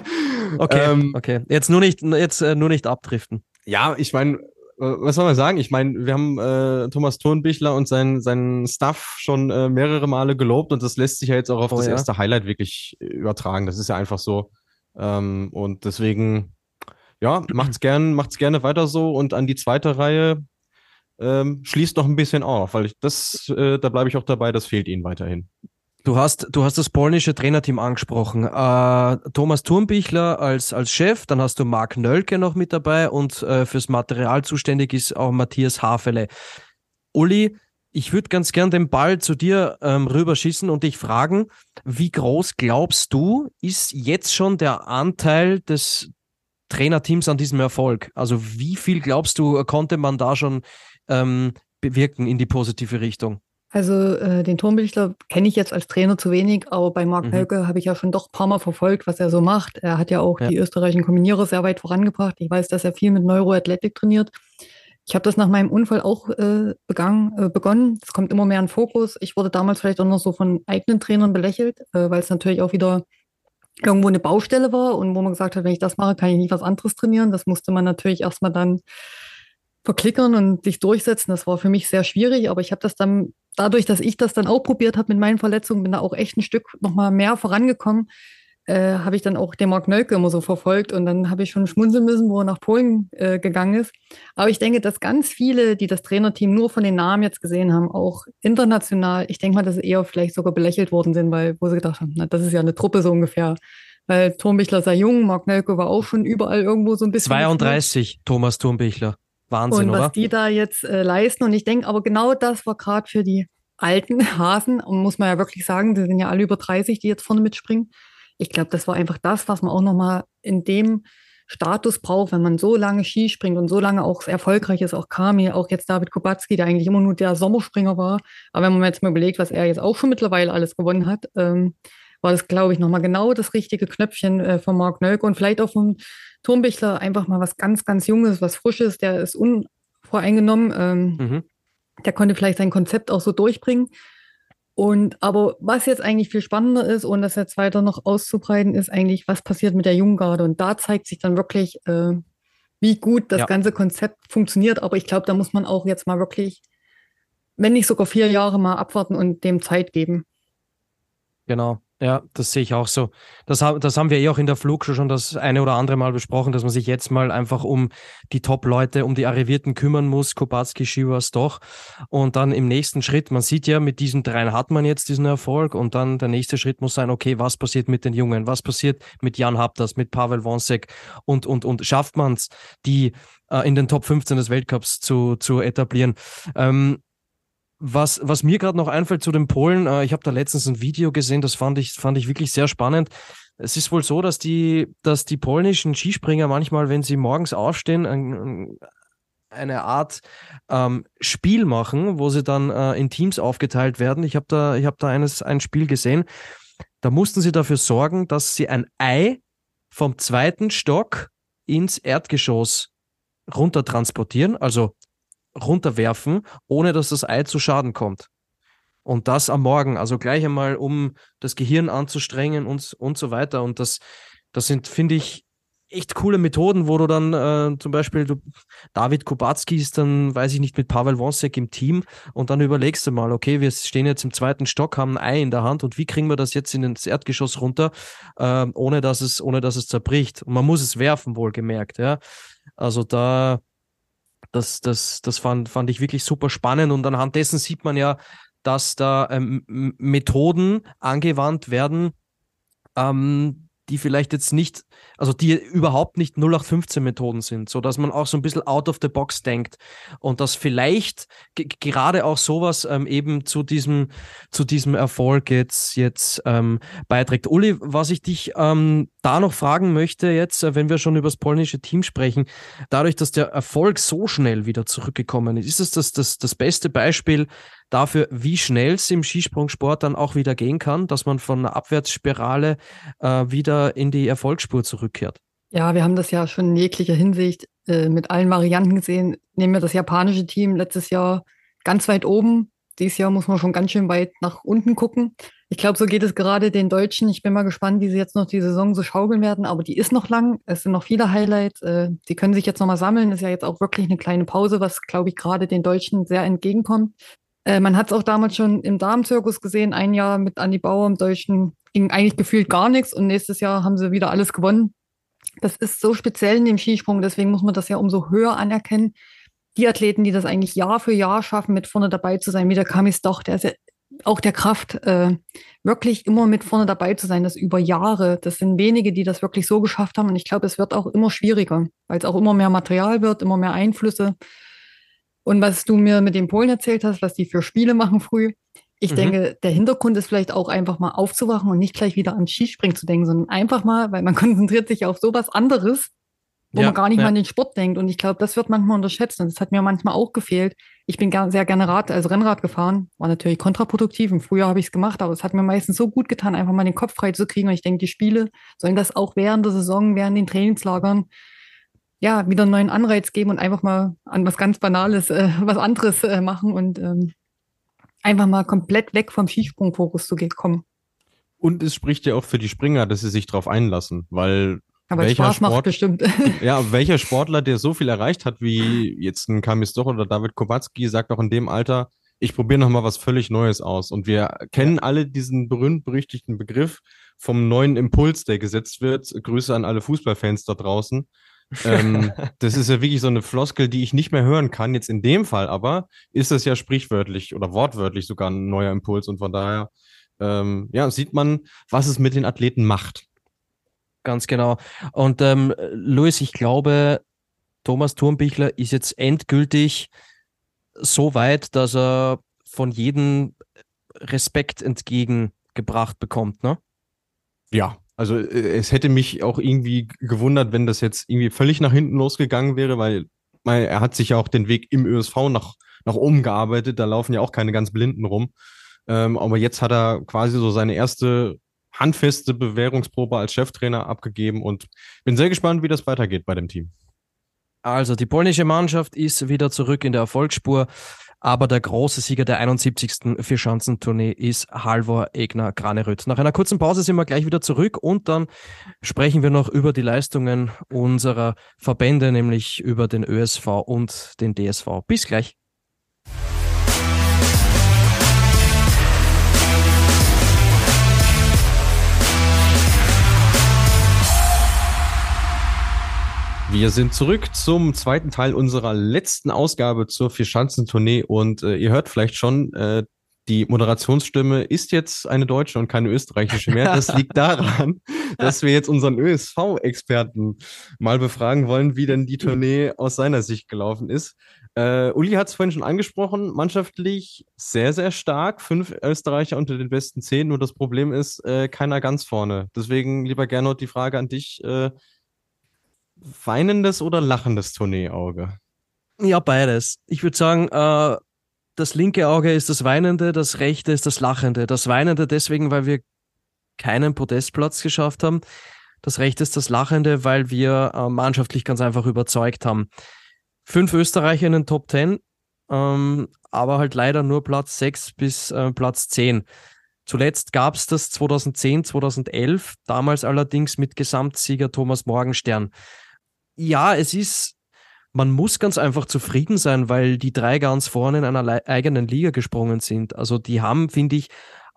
Okay, ähm, okay. Jetzt nur nicht, jetzt, äh, nur nicht abdriften. Ja, ich meine, was soll man sagen? Ich meine, wir haben äh, Thomas Thurnbichler und seinen seinen Staff schon äh, mehrere Male gelobt und das lässt sich ja jetzt auch auf oh, das ja? erste Highlight wirklich äh, übertragen. Das ist ja einfach so. Ähm, und deswegen, ja, macht's gern, macht's gerne weiter so und an die zweite Reihe ähm, schließt noch ein bisschen auf, weil ich das, äh, da bleibe ich auch dabei, das fehlt ihnen weiterhin. Du hast, du hast das polnische Trainerteam angesprochen. Äh, Thomas Thurmbichler als, als Chef, dann hast du Marc Nölke noch mit dabei und äh, fürs Material zuständig ist auch Matthias Hafele. Uli, ich würde ganz gern den Ball zu dir ähm, rüberschießen und dich fragen, wie groß glaubst du, ist jetzt schon der Anteil des Trainerteams an diesem Erfolg? Also wie viel glaubst du, konnte man da schon ähm, bewirken in die positive Richtung? Also äh, den Turmbichler kenne ich jetzt als Trainer zu wenig, aber bei Marc mhm. Helke habe ich ja schon doch ein paar Mal verfolgt, was er so macht. Er hat ja auch ja. die österreichischen Kombinierer sehr weit vorangebracht. Ich weiß, dass er viel mit Neuroathletik trainiert. Ich habe das nach meinem Unfall auch äh, begangen, äh, begonnen. Es kommt immer mehr in Fokus. Ich wurde damals vielleicht auch noch so von eigenen Trainern belächelt, äh, weil es natürlich auch wieder irgendwo eine Baustelle war und wo man gesagt hat, wenn ich das mache, kann ich nicht was anderes trainieren. Das musste man natürlich erstmal dann verklickern und sich durchsetzen. Das war für mich sehr schwierig, aber ich habe das dann dadurch, dass ich das dann auch probiert habe mit meinen Verletzungen, bin da auch echt ein Stück nochmal mehr vorangekommen. äh, habe ich dann auch den Mark Nölke immer so verfolgt und dann habe ich schon schmunzeln müssen, wo er nach Polen äh, gegangen ist. Aber ich denke, dass ganz viele, die das Trainerteam nur von den Namen jetzt gesehen haben, auch international, ich denke mal, dass sie eher vielleicht sogar belächelt worden sind, weil wo sie gedacht haben, na, das ist ja eine Truppe so ungefähr. Weil Turmbichler sei jung, Mark Nölke war auch schon überall irgendwo so ein bisschen. 32, gefühlt. Thomas Turmbichler. Wahnsinn, und was oder? die da jetzt äh, leisten. Und ich denke, aber genau das war gerade für die alten Hasen, und muss man ja wirklich sagen, die sind ja alle über 30, die jetzt vorne mitspringen. Ich glaube, das war einfach das, was man auch nochmal in dem Status braucht, wenn man so lange Ski springt und so lange auch erfolgreich ist, auch Kami, auch jetzt David Kubacki, der eigentlich immer nur der Sommerspringer war. Aber wenn man jetzt mal überlegt, was er jetzt auch schon mittlerweile alles gewonnen hat, ähm, war das, glaube ich, nochmal genau das richtige Knöpfchen äh, von Marc Nölke und vielleicht auch von Turmbichler einfach mal was ganz, ganz Junges, was Frisches, der ist unvoreingenommen. Ähm, mhm. Der konnte vielleicht sein Konzept auch so durchbringen. Und aber was jetzt eigentlich viel spannender ist, und das jetzt weiter noch auszubreiten, ist eigentlich, was passiert mit der Junggarde. Und da zeigt sich dann wirklich, äh, wie gut das ja. ganze Konzept funktioniert. Aber ich glaube, da muss man auch jetzt mal wirklich, wenn nicht sogar vier Jahre mal abwarten und dem Zeit geben. Genau. Ja, das sehe ich auch so. Das, das haben wir eh auch in der Flugshow schon das eine oder andere Mal besprochen, dass man sich jetzt mal einfach um die Top-Leute, um die Arrivierten kümmern muss, Kobatski, Shivas doch. Und dann im nächsten Schritt, man sieht ja, mit diesen dreien hat man jetzt diesen Erfolg und dann der nächste Schritt muss sein, okay, was passiert mit den Jungen? Was passiert mit Jan Haptas, mit Pavel Wonsek und, und, und schafft man es, die äh, in den Top 15 des Weltcups zu, zu etablieren? Ähm, was, was mir gerade noch einfällt zu den Polen, äh, ich habe da letztens ein Video gesehen, das fand ich, fand ich wirklich sehr spannend. Es ist wohl so, dass die, dass die polnischen Skispringer manchmal, wenn sie morgens aufstehen, ein, eine Art ähm, Spiel machen, wo sie dann äh, in Teams aufgeteilt werden. Ich habe da, ich hab da eines, ein Spiel gesehen. Da mussten sie dafür sorgen, dass sie ein Ei vom zweiten Stock ins Erdgeschoss runter transportieren, also runterwerfen, ohne dass das Ei zu Schaden kommt. Und das am Morgen, also gleich einmal, um das Gehirn anzustrengen und, und so weiter. Und das, das sind, finde ich, echt coole Methoden, wo du dann äh, zum Beispiel, du, David Kubacki ist dann, weiß ich nicht, mit Pavel Wonsek im Team und dann überlegst du mal, okay, wir stehen jetzt im zweiten Stock, haben ein Ei in der Hand und wie kriegen wir das jetzt in ins Erdgeschoss runter, äh, ohne dass es, ohne dass es zerbricht. Und man muss es werfen, wohlgemerkt, ja. Also da, das, das, das fand, fand ich wirklich super spannend und anhand dessen sieht man ja, dass da ähm, Methoden angewandt werden, ähm, die vielleicht jetzt nicht, also die überhaupt nicht 0815 Methoden sind, so dass man auch so ein bisschen out of the box denkt und dass vielleicht gerade auch sowas ähm, eben zu diesem, zu diesem Erfolg jetzt, jetzt ähm, beiträgt. Uli, was ich dich ähm, da noch fragen möchte jetzt, äh, wenn wir schon über das polnische Team sprechen, dadurch, dass der Erfolg so schnell wieder zurückgekommen ist, ist es das, das, das beste Beispiel dafür, wie schnell es im Skisprungsport dann auch wieder gehen kann, dass man von einer Abwärtsspirale äh, wieder in die Erfolgsspur zurückkehrt. Ja, wir haben das ja schon in jeglicher Hinsicht äh, mit allen Varianten gesehen. Nehmen wir das japanische Team letztes Jahr ganz weit oben. Dieses Jahr muss man schon ganz schön weit nach unten gucken. Ich glaube, so geht es gerade den Deutschen. Ich bin mal gespannt, wie sie jetzt noch die Saison so schaukeln werden. Aber die ist noch lang. Es sind noch viele Highlights. Äh, die können sich jetzt nochmal sammeln. Ist ja jetzt auch wirklich eine kleine Pause, was, glaube ich, gerade den Deutschen sehr entgegenkommt. Äh, man hat es auch damals schon im Darmzirkus gesehen, ein Jahr mit Andi Bauer im Deutschen ging eigentlich gefühlt gar nichts und nächstes Jahr haben sie wieder alles gewonnen. Das ist so speziell in dem Skisprung, deswegen muss man das ja umso höher anerkennen. Die Athleten, die das eigentlich Jahr für Jahr schaffen, mit vorne dabei zu sein, wie der Kamis doch, der ist ja auch der Kraft, äh, wirklich immer mit vorne dabei zu sein, das über Jahre. Das sind wenige, die das wirklich so geschafft haben. Und ich glaube, es wird auch immer schwieriger, weil es auch immer mehr Material wird, immer mehr Einflüsse. Und was du mir mit den Polen erzählt hast, was die für Spiele machen früh, ich mhm. denke, der Hintergrund ist vielleicht auch einfach mal aufzuwachen und nicht gleich wieder an Skispringen zu denken, sondern einfach mal, weil man konzentriert sich auf sowas anderes, wo ja, man gar nicht ja. mal an den Sport denkt. Und ich glaube, das wird manchmal unterschätzt. Und das hat mir manchmal auch gefehlt. Ich bin sehr gerne Rad, also Rennrad gefahren, war natürlich kontraproduktiv. Im Frühjahr habe ich es gemacht, aber es hat mir meistens so gut getan, einfach mal den Kopf frei zu kriegen. Und ich denke, die Spiele sollen das auch während der Saison, während den Trainingslagern ja, wieder einen neuen Anreiz geben und einfach mal an was ganz Banales, äh, was anderes äh, machen und ähm, einfach mal komplett weg vom Skisprungfokus zu kommen. Und es spricht ja auch für die Springer, dass sie sich darauf einlassen, weil aber welcher Spaß Sport, macht bestimmt. ja, welcher Sportler, der so viel erreicht hat wie jetzt ein Kamis Doch oder David Kowalski, sagt auch in dem Alter, ich probiere noch mal was völlig Neues aus. Und wir kennen alle diesen berühmt-berüchtigten Begriff vom neuen Impuls, der gesetzt wird. Grüße an alle Fußballfans da draußen. Ähm, das ist ja wirklich so eine Floskel, die ich nicht mehr hören kann. Jetzt in dem Fall aber ist das ja sprichwörtlich oder wortwörtlich sogar ein neuer Impuls und von daher ähm, ja, sieht man, was es mit den Athleten macht. Ganz genau. Und ähm, Luis, ich glaube, Thomas Thurmbichler ist jetzt endgültig so weit, dass er von jedem Respekt entgegengebracht bekommt, ne? Ja, also äh, es hätte mich auch irgendwie gewundert, wenn das jetzt irgendwie völlig nach hinten losgegangen wäre, weil, weil er hat sich ja auch den Weg im ÖSV nach, nach oben gearbeitet, da laufen ja auch keine ganz Blinden rum. Ähm, aber jetzt hat er quasi so seine erste handfeste Bewährungsprobe als Cheftrainer abgegeben und bin sehr gespannt, wie das weitergeht bei dem Team. Also die polnische Mannschaft ist wieder zurück in der Erfolgsspur, aber der große Sieger der 71. Vierschanzentournee ist Halvor Egner Graneröd. Nach einer kurzen Pause sind wir gleich wieder zurück und dann sprechen wir noch über die Leistungen unserer Verbände, nämlich über den ÖSV und den DSV. Bis gleich. Wir sind zurück zum zweiten Teil unserer letzten Ausgabe zur Vierschanzentournee und äh, ihr hört vielleicht schon, äh, die Moderationsstimme ist jetzt eine deutsche und keine österreichische mehr. Das liegt daran, dass wir jetzt unseren ÖSV-Experten mal befragen wollen, wie denn die Tournee aus seiner Sicht gelaufen ist. Äh, Uli hat es vorhin schon angesprochen, mannschaftlich sehr, sehr stark. Fünf Österreicher unter den besten zehn. Nur das Problem ist, äh, keiner ganz vorne. Deswegen, lieber Gernot, die Frage an dich. Weinendes oder lachendes Tourneeauge? Ja, beides. Ich würde sagen, äh, das linke Auge ist das weinende, das rechte ist das lachende. Das weinende deswegen, weil wir keinen Podestplatz geschafft haben. Das rechte ist das lachende, weil wir äh, mannschaftlich ganz einfach überzeugt haben. Fünf Österreicher in den Top Ten, ähm, aber halt leider nur Platz sechs bis äh, Platz zehn. Zuletzt gab es das 2010, 2011, damals allerdings mit Gesamtsieger Thomas Morgenstern ja, es ist, man muss ganz einfach zufrieden sein, weil die drei ganz vorne in einer eigenen Liga gesprungen sind. Also die haben, finde ich,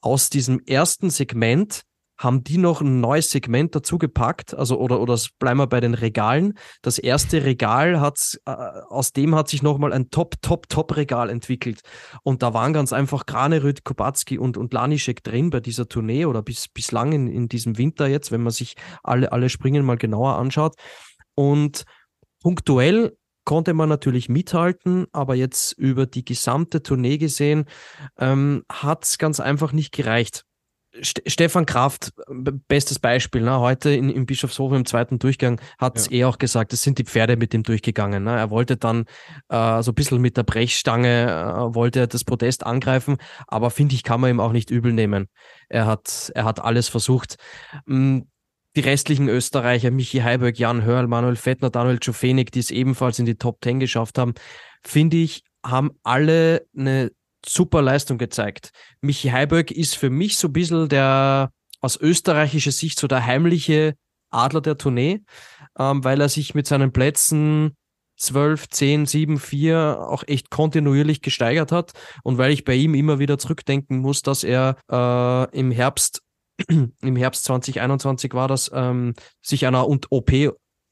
aus diesem ersten Segment haben die noch ein neues Segment dazu gepackt, also oder oder bleiben wir bei den Regalen. Das erste Regal hat äh, aus dem hat sich nochmal ein Top Top Top Regal entwickelt und da waren ganz einfach Granerüt, Kubacki und und Lanischek drin bei dieser Tournee oder bis bislang in, in diesem Winter jetzt, wenn man sich alle alle Springen mal genauer anschaut. Und punktuell konnte man natürlich mithalten, aber jetzt über die gesamte Tournee gesehen ähm, hat es ganz einfach nicht gereicht. St Stefan Kraft, bestes Beispiel, ne? heute in, in Bischofshofen im zweiten Durchgang hat es ja. eh auch gesagt, es sind die Pferde mit ihm durchgegangen. Ne? Er wollte dann äh, so ein bisschen mit der Brechstange, äh, wollte das Podest angreifen, aber finde ich, kann man ihm auch nicht übel nehmen. Er hat, er hat alles versucht. Hm, die restlichen Österreicher, Michi Heiberg, Jan Hörl, Manuel Fettner, Daniel Czofenik, die es ebenfalls in die Top Ten geschafft haben, finde ich, haben alle eine super Leistung gezeigt. Michi Heiberg ist für mich so ein bisschen der aus österreichischer Sicht so der heimliche Adler der Tournee, ähm, weil er sich mit seinen Plätzen 12, 10, 7, 4 auch echt kontinuierlich gesteigert hat und weil ich bei ihm immer wieder zurückdenken muss, dass er äh, im Herbst im Herbst 2021 war das, ähm, sich einer OP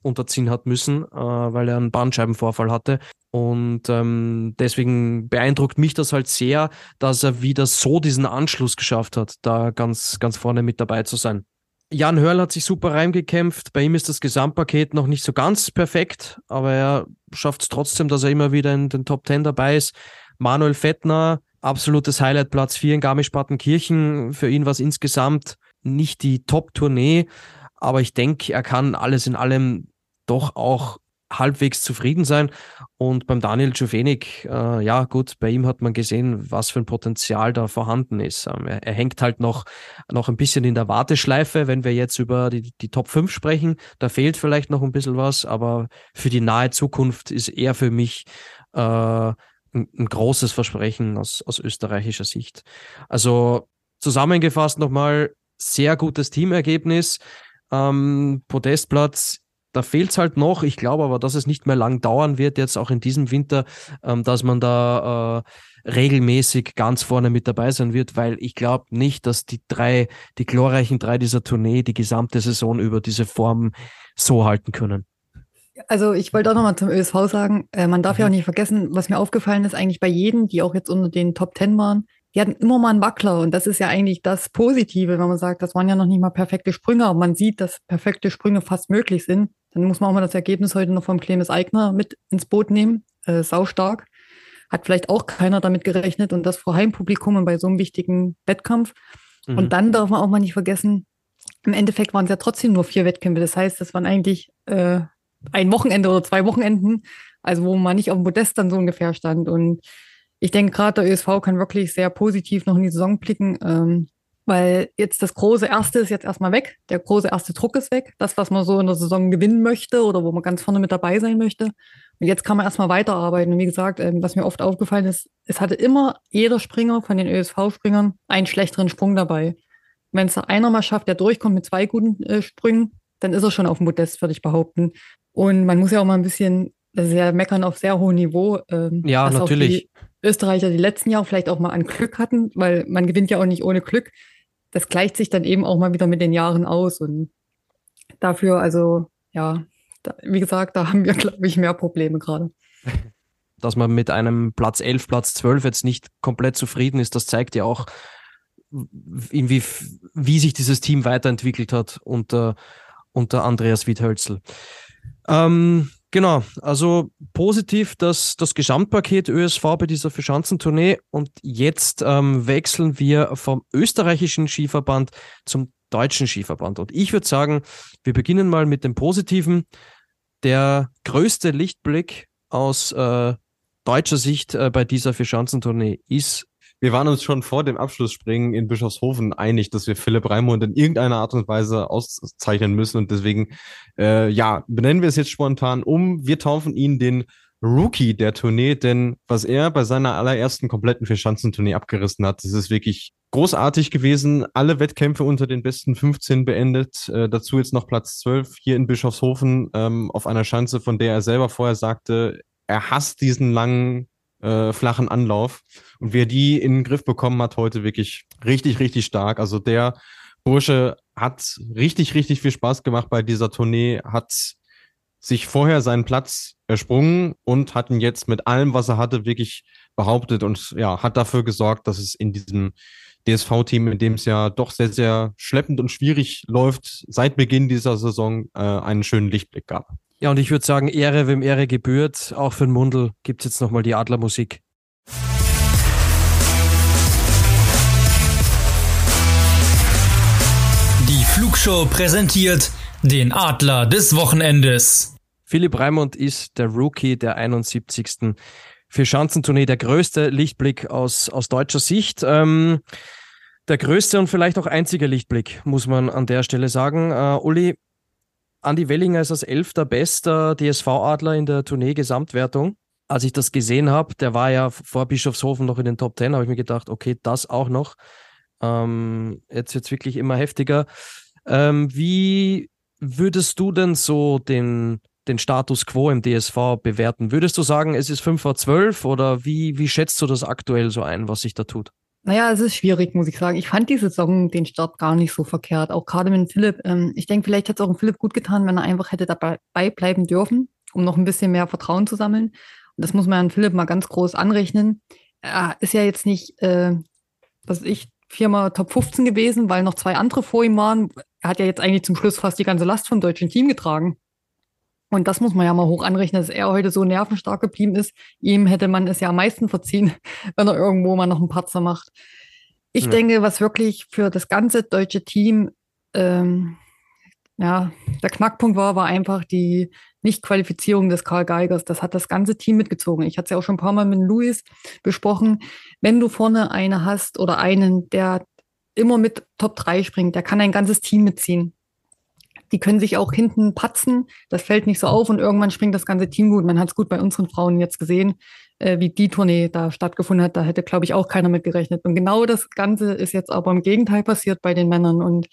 unterziehen hat müssen, äh, weil er einen Bandscheibenvorfall hatte. Und ähm, deswegen beeindruckt mich das halt sehr, dass er wieder so diesen Anschluss geschafft hat, da ganz, ganz vorne mit dabei zu sein. Jan Hörl hat sich super reingekämpft. Bei ihm ist das Gesamtpaket noch nicht so ganz perfekt, aber er schafft es trotzdem, dass er immer wieder in den Top Ten dabei ist. Manuel Fettner absolutes Highlight, Platz 4 in Garmisch-Partenkirchen. Für ihn war es insgesamt nicht die Top-Tournee, aber ich denke, er kann alles in allem doch auch halbwegs zufrieden sein. Und beim Daniel Czufenik, äh, ja gut, bei ihm hat man gesehen, was für ein Potenzial da vorhanden ist. Ähm, er, er, hängt halt noch, noch ein bisschen in der Warteschleife, wenn wir jetzt über die, die Top 5 sprechen. Da fehlt vielleicht noch ein bisschen was, aber für die nahe Zukunft ist er für mich äh, ein, ein großes Versprechen aus, aus österreichischer Sicht. Also zusammengefasst nochmal, sehr gutes Teamergebnis. Ähm, Podestplatz da fehlt es halt noch. Ich glaube aber, dass es nicht mehr lang dauern wird, jetzt auch in diesem Winter, ähm, dass man da äh, regelmäßig ganz vorne mit dabei sein wird, weil ich glaube nicht, dass die drei, die glorreichen drei dieser Tournee die gesamte Saison über diese Form so halten können. Also ich wollte auch nochmal zum ÖSV sagen, äh, man darf ja auch mhm. nicht vergessen, was mir aufgefallen ist, eigentlich bei jedem, die auch jetzt unter den Top Ten waren, die hatten immer mal einen Wackler und das ist ja eigentlich das Positive, wenn man sagt, das waren ja noch nicht mal perfekte Sprünge, aber man sieht, dass perfekte Sprünge fast möglich sind. Dann muss man auch mal das Ergebnis heute noch vom Clemens Eigner mit ins Boot nehmen, äh, saustark. Hat vielleicht auch keiner damit gerechnet und das vor Heimpublikum und bei so einem wichtigen Wettkampf. Mhm. Und dann darf man auch mal nicht vergessen, im Endeffekt waren es ja trotzdem nur vier Wettkämpfe. Das heißt, das waren eigentlich äh, ein Wochenende oder zwei Wochenenden, also wo man nicht auf dem Podest dann so ungefähr stand. Und ich denke, gerade der ÖSV kann wirklich sehr positiv noch in die Saison blicken, ähm, weil jetzt das große Erste ist jetzt erstmal weg. Der große erste Druck ist weg. Das, was man so in der Saison gewinnen möchte oder wo man ganz vorne mit dabei sein möchte. Und jetzt kann man erstmal weiterarbeiten. Und wie gesagt, ähm, was mir oft aufgefallen ist, es hatte immer jeder Springer von den ÖSV-Springern einen schlechteren Sprung dabei. Wenn es einer mal schafft, der durchkommt mit zwei guten äh, Sprüngen, dann ist er schon auf dem Modest, würde ich behaupten. Und man muss ja auch mal ein bisschen, das ist ja meckern auf sehr hohem Niveau. Ähm, ja, natürlich. Österreicher die letzten Jahre vielleicht auch mal an Glück hatten, weil man gewinnt ja auch nicht ohne Glück. Das gleicht sich dann eben auch mal wieder mit den Jahren aus. Und dafür, also ja, da, wie gesagt, da haben wir, glaube ich, mehr Probleme gerade. Dass man mit einem Platz 11, Platz 12 jetzt nicht komplett zufrieden ist, das zeigt ja auch, wie, wie sich dieses Team weiterentwickelt hat unter, unter Andreas Wiedhölzel. Ähm, Genau, also positiv das, das Gesamtpaket ÖSV bei dieser Verschanzentournee und jetzt ähm, wechseln wir vom österreichischen Skiverband zum deutschen Skiverband. Und ich würde sagen, wir beginnen mal mit dem Positiven. Der größte Lichtblick aus äh, deutscher Sicht äh, bei dieser Verschanzentournee ist wir waren uns schon vor dem Abschlussspringen in Bischofshofen einig, dass wir Philipp Raimund in irgendeiner Art und Weise auszeichnen müssen. Und deswegen, äh, ja, benennen wir es jetzt spontan um. Wir taufen ihn den Rookie der Tournee, denn was er bei seiner allerersten kompletten Vierschanzentournee abgerissen hat, das ist wirklich großartig gewesen. Alle Wettkämpfe unter den besten 15 beendet. Äh, dazu jetzt noch Platz 12 hier in Bischofshofen ähm, auf einer Schanze, von der er selber vorher sagte, er hasst diesen langen äh, flachen Anlauf. Und wer die in den Griff bekommen hat heute wirklich richtig, richtig stark. Also der Bursche hat richtig, richtig viel Spaß gemacht bei dieser Tournee, hat sich vorher seinen Platz ersprungen und hat ihn jetzt mit allem, was er hatte, wirklich behauptet und ja, hat dafür gesorgt, dass es in diesem DSV-Team, in dem es ja doch sehr, sehr schleppend und schwierig läuft, seit Beginn dieser Saison äh, einen schönen Lichtblick gab. Ja, und ich würde sagen, Ehre, wem Ehre gebührt. Auch für den Mundel gibt es jetzt nochmal die Adlermusik. Die Flugshow präsentiert den Adler des Wochenendes. Philipp Raimund ist der Rookie der 71. für Schanzentournee, der größte Lichtblick aus, aus deutscher Sicht. Ähm, der größte und vielleicht auch einzige Lichtblick, muss man an der Stelle sagen. Äh, Uli, Andi Wellinger ist als elfter bester DSV-Adler in der Tournee-Gesamtwertung. Als ich das gesehen habe, der war ja vor Bischofshofen noch in den Top Ten, habe ich mir gedacht, okay, das auch noch. Ähm, jetzt wird es wirklich immer heftiger. Ähm, wie würdest du denn so den, den Status quo im DSV bewerten? Würdest du sagen, es ist 5 vor 12 oder wie, wie schätzt du das aktuell so ein, was sich da tut? Naja, es ist schwierig, muss ich sagen. Ich fand die Saison den Start gar nicht so verkehrt. Auch gerade mit Philipp. Ähm, ich denke, vielleicht hätte es auch Philipp gut getan, wenn er einfach hätte dabei bleiben dürfen, um noch ein bisschen mehr Vertrauen zu sammeln. Und das muss man an Philipp mal ganz groß anrechnen. Er ist ja jetzt nicht, äh, was ich, viermal Top 15 gewesen, weil noch zwei andere vor ihm waren. Er hat ja jetzt eigentlich zum Schluss fast die ganze Last vom deutschen Team getragen. Und das muss man ja mal hoch anrechnen, dass er heute so nervenstark geblieben ist. Ihm hätte man es ja am meisten verziehen, wenn er irgendwo mal noch einen Patzer macht. Ich ja. denke, was wirklich für das ganze deutsche Team ähm, ja, der Knackpunkt war, war einfach die Nichtqualifizierung des Karl Geigers. Das hat das ganze Team mitgezogen. Ich hatte es ja auch schon ein paar Mal mit Luis besprochen. Wenn du vorne eine hast oder einen, der immer mit Top 3 springt, der kann ein ganzes Team mitziehen die können sich auch hinten patzen. Das fällt nicht so auf und irgendwann springt das ganze Team gut. Man hat es gut bei unseren Frauen jetzt gesehen, äh, wie die Tournee da stattgefunden hat. Da hätte, glaube ich, auch keiner mit gerechnet. Und genau das Ganze ist jetzt aber im Gegenteil passiert bei den Männern. Und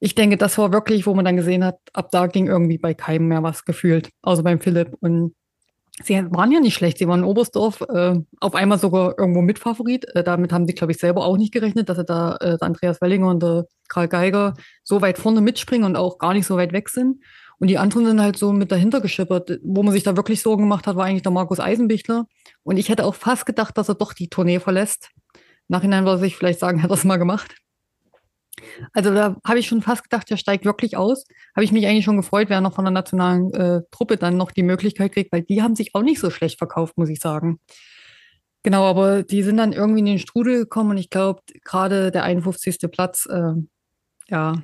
ich denke, das war wirklich, wo man dann gesehen hat, ab da ging irgendwie bei keinem mehr was gefühlt, außer beim Philipp. Und sie waren ja nicht schlecht. Sie waren in Oberstdorf äh, auf einmal sogar irgendwo Mitfavorit. Äh, damit haben sie, glaube ich, selber auch nicht gerechnet, dass sie da äh, Andreas Wellinger und der Karl Geiger so weit vorne mitspringen und auch gar nicht so weit weg sind. Und die anderen sind halt so mit dahinter geschippert. Wo man sich da wirklich Sorgen gemacht hat, war eigentlich der Markus Eisenbichler. Und ich hätte auch fast gedacht, dass er doch die Tournee verlässt. Nachhinein würde ich vielleicht sagen, hat er es mal gemacht. Also da habe ich schon fast gedacht, der steigt wirklich aus. Habe ich mich eigentlich schon gefreut, wer noch von der nationalen äh, Truppe dann noch die Möglichkeit kriegt, weil die haben sich auch nicht so schlecht verkauft, muss ich sagen. Genau, aber die sind dann irgendwie in den Strudel gekommen und ich glaube, gerade der 51. Platz, äh, ja,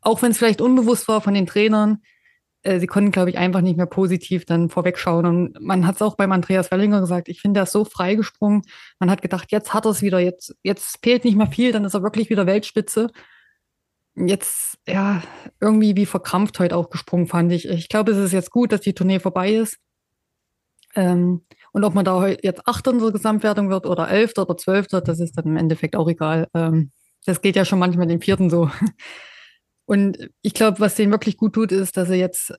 auch wenn es vielleicht unbewusst war von den Trainern, sie konnten, glaube ich, einfach nicht mehr positiv dann vorwegschauen. Und man hat es auch beim Andreas Wellinger gesagt, ich finde, er ist so freigesprungen. Man hat gedacht, jetzt hat er es wieder, jetzt, jetzt fehlt nicht mehr viel, dann ist er wirklich wieder Weltspitze. Jetzt, ja, irgendwie wie verkrampft heute auch gesprungen, fand ich. Ich glaube, es ist jetzt gut, dass die Tournee vorbei ist. Ähm, und ob man da jetzt Achter in der Gesamtwertung wird oder Elfter oder Zwölfter, das ist dann im Endeffekt auch egal. Ähm, das geht ja schon manchmal den Vierten so. Und ich glaube, was denen wirklich gut tut, ist, dass sie jetzt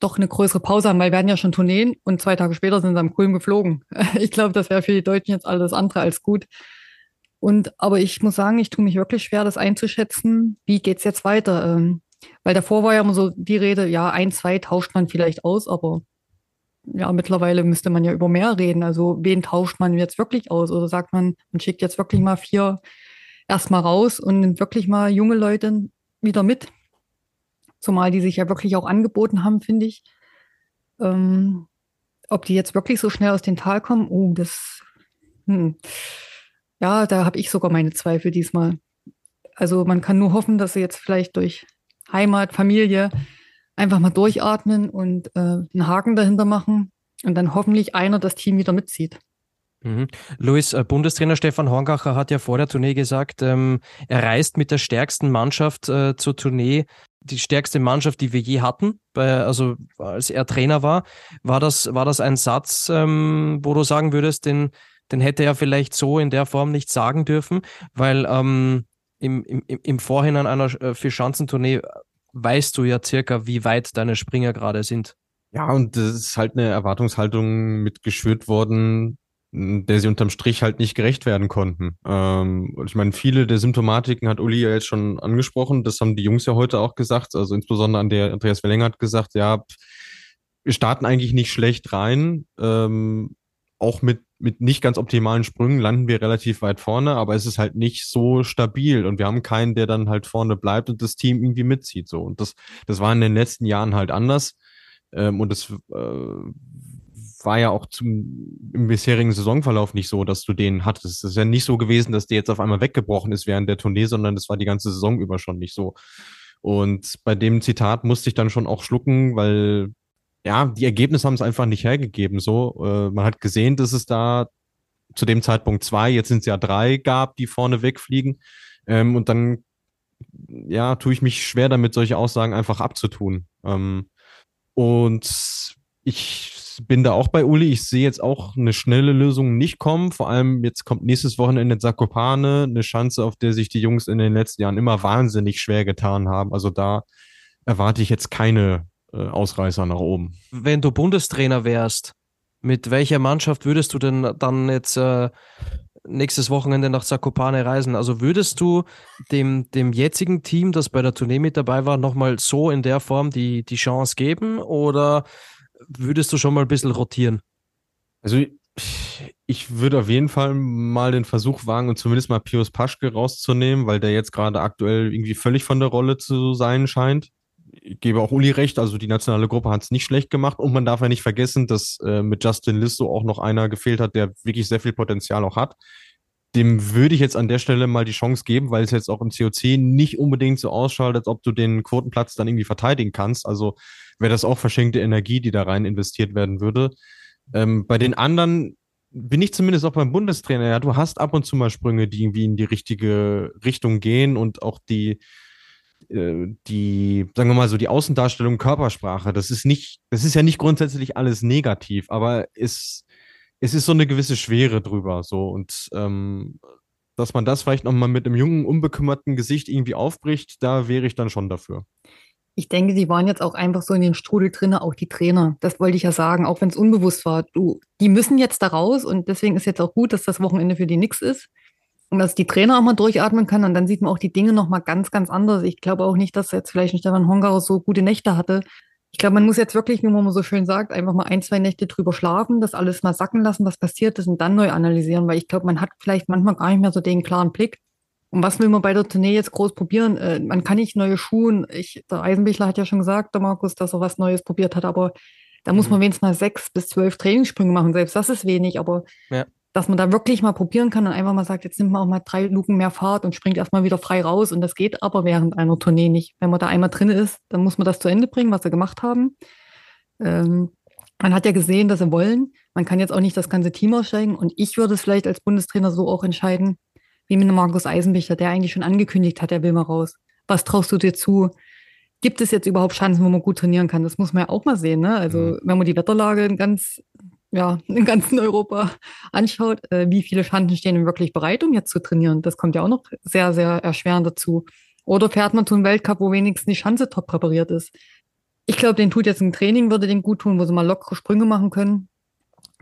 doch eine größere Pause haben, weil wir hatten ja schon Tourneen und zwei Tage später sind sie am Kulm geflogen. Ich glaube, das wäre für die Deutschen jetzt alles andere als gut. Und aber ich muss sagen, ich tue mich wirklich schwer, das einzuschätzen. Wie geht es jetzt weiter? Ähm, weil davor war ja immer so die Rede, ja, ein, zwei tauscht man vielleicht aus, aber ja, mittlerweile müsste man ja über mehr reden. Also wen tauscht man jetzt wirklich aus? Oder sagt man, man schickt jetzt wirklich mal vier erstmal raus und nimmt wirklich mal junge Leute wieder mit. Zumal die sich ja wirklich auch angeboten haben, finde ich. Ähm, ob die jetzt wirklich so schnell aus dem Tal kommen, oh, das, hm. ja, da habe ich sogar meine Zweifel diesmal. Also man kann nur hoffen, dass sie jetzt vielleicht durch Heimat, Familie einfach mal durchatmen und äh, einen Haken dahinter machen und dann hoffentlich einer das Team wieder mitzieht. Mhm. Luis, äh, Bundestrainer Stefan Horngacher hat ja vor der Tournee gesagt, ähm, er reist mit der stärksten Mannschaft äh, zur Tournee, die stärkste Mannschaft, die wir je hatten, bei, also als er Trainer war. War das, war das ein Satz, ähm, wo du sagen würdest, den, den hätte er vielleicht so in der Form nicht sagen dürfen, weil ähm, im, im, im Vorhinein einer äh, Vierschanzentournee weißt du ja circa, wie weit deine Springer gerade sind. Ja, und das ist halt eine Erwartungshaltung mitgeschürt worden, der sie unterm Strich halt nicht gerecht werden konnten. Ähm, ich meine, viele der Symptomatiken hat Uli ja jetzt schon angesprochen. Das haben die Jungs ja heute auch gesagt. Also insbesondere an der Andreas Wellinger hat gesagt, ja, wir starten eigentlich nicht schlecht rein. Ähm, auch mit, mit nicht ganz optimalen Sprüngen landen wir relativ weit vorne, aber es ist halt nicht so stabil und wir haben keinen, der dann halt vorne bleibt und das Team irgendwie mitzieht. So. Und das, das war in den letzten Jahren halt anders. Ähm, und das äh, war ja auch zum, im bisherigen Saisonverlauf nicht so, dass du den hattest. Es ist ja nicht so gewesen, dass der jetzt auf einmal weggebrochen ist während der Tournee, sondern das war die ganze Saison über schon nicht so. Und bei dem Zitat musste ich dann schon auch schlucken, weil ja, die Ergebnisse haben es einfach nicht hergegeben. So, äh, man hat gesehen, dass es da zu dem Zeitpunkt zwei, jetzt sind es ja drei gab, die vorne wegfliegen. Ähm, und dann, ja, tue ich mich schwer damit, solche Aussagen einfach abzutun. Ähm, und ich bin da auch bei Uli. Ich sehe jetzt auch eine schnelle Lösung nicht kommen. Vor allem jetzt kommt nächstes Wochenende Zakopane, eine Chance, auf der sich die Jungs in den letzten Jahren immer wahnsinnig schwer getan haben. Also da erwarte ich jetzt keine äh, Ausreißer nach oben. Wenn du Bundestrainer wärst, mit welcher Mannschaft würdest du denn dann jetzt äh, nächstes Wochenende nach Zakopane reisen? Also würdest du dem, dem jetzigen Team, das bei der Tournee mit dabei war, nochmal so in der Form die, die Chance geben? Oder würdest du schon mal ein bisschen rotieren? Also ich würde auf jeden Fall mal den Versuch wagen und zumindest mal Pius Paschke rauszunehmen, weil der jetzt gerade aktuell irgendwie völlig von der Rolle zu sein scheint. Ich gebe auch Uli recht, also die nationale Gruppe hat es nicht schlecht gemacht und man darf ja nicht vergessen, dass äh, mit Justin Listo auch noch einer gefehlt hat, der wirklich sehr viel Potenzial auch hat. Dem würde ich jetzt an der Stelle mal die Chance geben, weil es jetzt auch im COC nicht unbedingt so ausschaut, als ob du den Quotenplatz dann irgendwie verteidigen kannst. Also wäre das auch verschenkte Energie, die da rein investiert werden würde. Ähm, bei den anderen bin ich zumindest auch beim Bundestrainer. Ja, du hast ab und zu mal Sprünge, die irgendwie in die richtige Richtung gehen und auch die, äh, die, sagen wir mal so, die Außendarstellung Körpersprache. Das ist nicht, das ist ja nicht grundsätzlich alles negativ, aber es, es ist so eine gewisse Schwere drüber. So und ähm, dass man das vielleicht nochmal mit einem jungen, unbekümmerten Gesicht irgendwie aufbricht, da wäre ich dann schon dafür. Ich denke, die waren jetzt auch einfach so in den Strudel drin, auch die Trainer. Das wollte ich ja sagen, auch wenn es unbewusst war. Du, die müssen jetzt da raus und deswegen ist jetzt auch gut, dass das Wochenende für die nix ist und dass die Trainer auch mal durchatmen können und dann sieht man auch die Dinge nochmal ganz, ganz anders. Ich glaube auch nicht, dass jetzt vielleicht ein Stefan Hongarau so gute Nächte hatte. Ich glaube, man muss jetzt wirklich, wie man so schön sagt, einfach mal ein, zwei Nächte drüber schlafen, das alles mal sacken lassen, was passiert ist und dann neu analysieren, weil ich glaube, man hat vielleicht manchmal gar nicht mehr so den klaren Blick. Und was will man bei der Tournee jetzt groß probieren? Äh, man kann nicht neue Schuhe. Ich, der Eisenbichler hat ja schon gesagt, der Markus, dass er was Neues probiert hat, aber da muss man mhm. wenigstens mal sechs bis zwölf Trainingssprünge machen. Selbst das ist wenig, aber ja dass man da wirklich mal probieren kann und einfach mal sagt, jetzt nimmt man auch mal drei Luken mehr Fahrt und springt erstmal wieder frei raus. Und das geht aber während einer Tournee nicht. Wenn man da einmal drin ist, dann muss man das zu Ende bringen, was sie gemacht haben. Ähm, man hat ja gesehen, dass sie wollen. Man kann jetzt auch nicht das ganze Team aussteigen. Und ich würde es vielleicht als Bundestrainer so auch entscheiden, wie mit Markus Eisenbichler, der eigentlich schon angekündigt hat, er will mal raus. Was traust du dir zu? Gibt es jetzt überhaupt Chancen, wo man gut trainieren kann? Das muss man ja auch mal sehen. Ne? Also, mhm. wenn man die Wetterlage ganz ja, in ganzen Europa anschaut, äh, wie viele Schanzen stehen denn wirklich bereit, um jetzt zu trainieren. Das kommt ja auch noch sehr, sehr erschwerend dazu. Oder fährt man zu einem Weltcup, wo wenigstens die Schanze top präpariert ist. Ich glaube, den tut jetzt ein Training, würde den gut tun, wo sie mal lockere Sprünge machen können.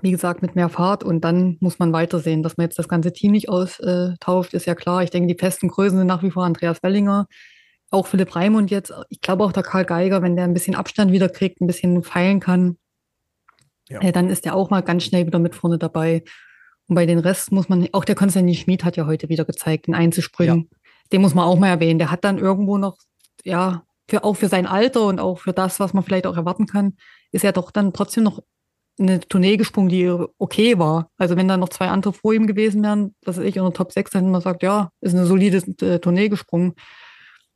Wie gesagt, mit mehr Fahrt und dann muss man weitersehen. Dass man jetzt das ganze Team nicht austauft, ist ja klar. Ich denke, die festen Größen sind nach wie vor Andreas Wellinger, auch Philipp Raimund jetzt. Ich glaube auch der Karl Geiger, wenn der ein bisschen Abstand wieder kriegt, ein bisschen feilen kann, ja. äh, dann ist er auch mal ganz schnell wieder mit vorne dabei. Und bei den Rest muss man, auch der Konstantin Schmid hat ja heute wieder gezeigt, den Einzelspringen. Ja. Den muss man auch mal erwähnen. Der hat dann irgendwo noch, ja, für, auch für sein Alter und auch für das, was man vielleicht auch erwarten kann, ist er doch dann trotzdem noch eine Tournee gesprungen, die okay war. Also wenn da noch zwei andere vor ihm gewesen wären, dass ich in der Top 6, dann man sagt, ja, ist eine solide äh, Tournee gesprungen.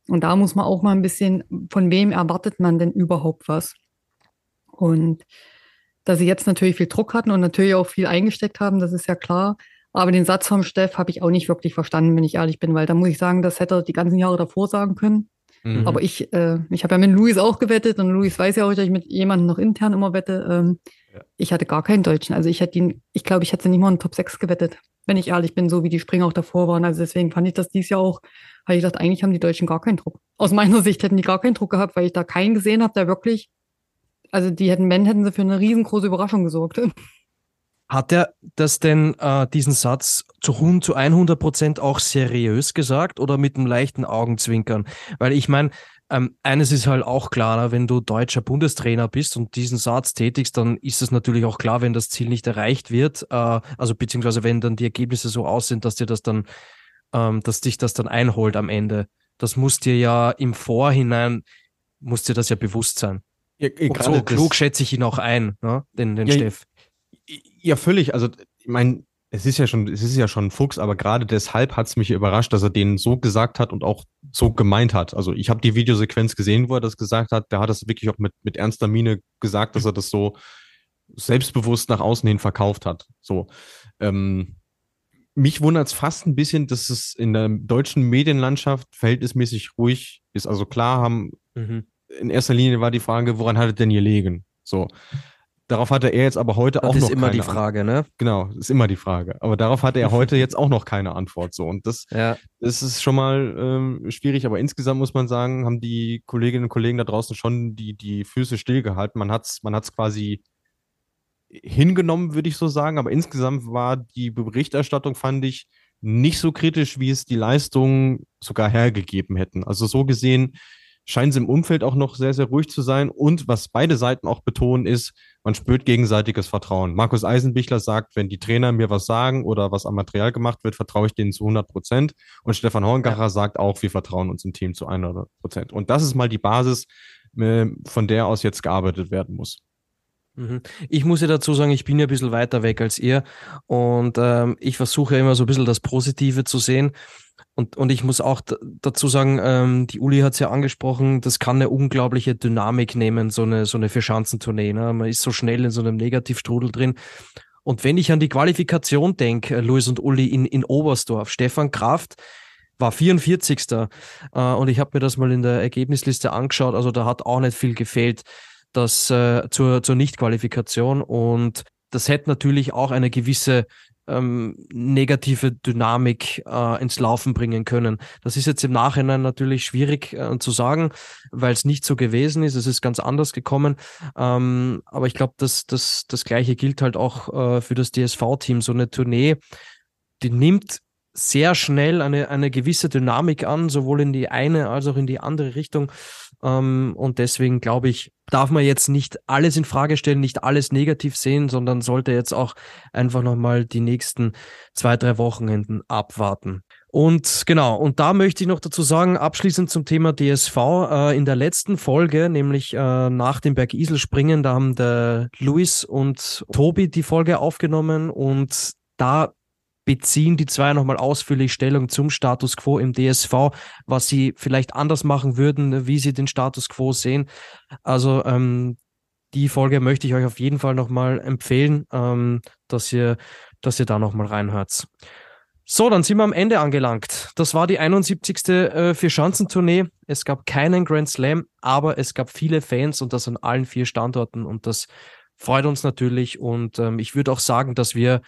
Und da muss man auch mal ein bisschen, von wem erwartet man denn überhaupt was? Und da sie jetzt natürlich viel Druck hatten und natürlich auch viel eingesteckt haben, das ist ja klar. Aber den Satz vom Steff habe ich auch nicht wirklich verstanden, wenn ich ehrlich bin, weil da muss ich sagen, das hätte er die ganzen Jahre davor sagen können. Mhm. Aber ich, äh, ich habe ja mit Luis auch gewettet und Luis weiß ja auch, dass ich mit jemandem noch intern immer wette. Ähm, ja. Ich hatte gar keinen Deutschen. Also ich hätte ihn, ich glaube, ich hätte nicht mal in Top 6 gewettet, wenn ich ehrlich bin, so wie die Springer auch davor waren. Also deswegen fand ich das dies Jahr auch, habe ich gedacht, eigentlich haben die Deutschen gar keinen Druck. Aus meiner Sicht hätten die gar keinen Druck gehabt, weil ich da keinen gesehen habe, der wirklich also die hätten, wenn, hätten sie für eine riesengroße Überraschung gesorgt. Hat er das denn, äh, diesen Satz zu, zu 100 Prozent auch seriös gesagt oder mit einem leichten Augenzwinkern? Weil ich meine, ähm, eines ist halt auch klar, wenn du deutscher Bundestrainer bist und diesen Satz tätigst, dann ist es natürlich auch klar, wenn das Ziel nicht erreicht wird, äh, also beziehungsweise wenn dann die Ergebnisse so aussehen, dass dir das dann, ähm, dass dich das dann einholt am Ende. Das muss dir ja im Vorhinein, muss dir das ja bewusst sein. Ja, Und so klug schätze ich ihn auch ein, ne? den, den ja, Steff. Ja, völlig. Also, ich meine, es ist ja schon, es ist ja schon ein Fuchs, aber gerade deshalb hat es mich überrascht, dass er den so gesagt hat und auch so gemeint hat. Also ich habe die Videosequenz gesehen, wo er das gesagt hat. Der hat das wirklich auch mit, mit ernster Miene gesagt, dass er das so selbstbewusst nach außen hin verkauft hat. So. Ähm, mich wundert es fast ein bisschen, dass es in der deutschen Medienlandschaft verhältnismäßig ruhig ist. Also klar haben mhm in erster Linie war die Frage, woran hat es denn gelegen? So. Darauf hatte er jetzt aber heute das auch noch. Das ist immer die Frage, ne? Genau, ist immer die Frage. Aber darauf hatte er heute jetzt auch noch keine Antwort. So. Und das, ja. das ist schon mal ähm, schwierig. Aber insgesamt muss man sagen, haben die Kolleginnen und Kollegen da draußen schon die, die Füße stillgehalten. Man hat es man hat's quasi hingenommen, würde ich so sagen. Aber insgesamt war die Berichterstattung, fand ich, nicht so kritisch, wie es die Leistungen sogar hergegeben hätten. Also so gesehen scheinen sie im Umfeld auch noch sehr, sehr ruhig zu sein. Und was beide Seiten auch betonen, ist, man spürt gegenseitiges Vertrauen. Markus Eisenbichler sagt, wenn die Trainer mir was sagen oder was am Material gemacht wird, vertraue ich denen zu 100 Prozent. Und Stefan Horngacher ja. sagt auch, wir vertrauen uns im Team zu 100 Prozent. Und das ist mal die Basis, äh, von der aus jetzt gearbeitet werden muss. Mhm. Ich muss ja dazu sagen, ich bin ja ein bisschen weiter weg als ihr und ähm, ich versuche ja immer so ein bisschen das Positive zu sehen. Und, und ich muss auch dazu sagen, ähm, die Uli hat es ja angesprochen, das kann eine unglaubliche Dynamik nehmen, so eine, so eine Vierschanzentournee. Ne? Man ist so schnell in so einem Negativstrudel drin. Und wenn ich an die Qualifikation denke, äh, Luis und Uli in, in Oberstdorf, Stefan Kraft war 44. Äh, und ich habe mir das mal in der Ergebnisliste angeschaut, also da hat auch nicht viel gefehlt das, äh, zur, zur Nichtqualifikation. Und das hätte natürlich auch eine gewisse ähm, negative Dynamik äh, ins Laufen bringen können. Das ist jetzt im Nachhinein natürlich schwierig äh, zu sagen, weil es nicht so gewesen ist. Es ist ganz anders gekommen. Ähm, aber ich glaube, dass das, das Gleiche gilt halt auch äh, für das DSV-Team. So eine Tournee, die nimmt sehr schnell eine, eine gewisse Dynamik an, sowohl in die eine als auch in die andere Richtung. Ähm, und deswegen glaube ich, darf man jetzt nicht alles in Frage stellen, nicht alles negativ sehen, sondern sollte jetzt auch einfach nochmal die nächsten zwei, drei Wochenenden abwarten. Und genau, und da möchte ich noch dazu sagen, abschließend zum Thema DSV, äh, in der letzten Folge, nämlich äh, nach dem Berg Isel springen, da haben der Luis und Tobi die Folge aufgenommen und da beziehen die zwei nochmal ausführlich Stellung zum Status quo im DSV, was sie vielleicht anders machen würden, wie sie den Status quo sehen. Also ähm, die Folge möchte ich euch auf jeden Fall nochmal empfehlen, ähm, dass ihr, dass ihr da nochmal reinhört. So, dann sind wir am Ende angelangt. Das war die 71. Äh, Vier-Schanzentournee. Es gab keinen Grand Slam, aber es gab viele Fans und das an allen vier Standorten und das freut uns natürlich. Und ähm, ich würde auch sagen, dass wir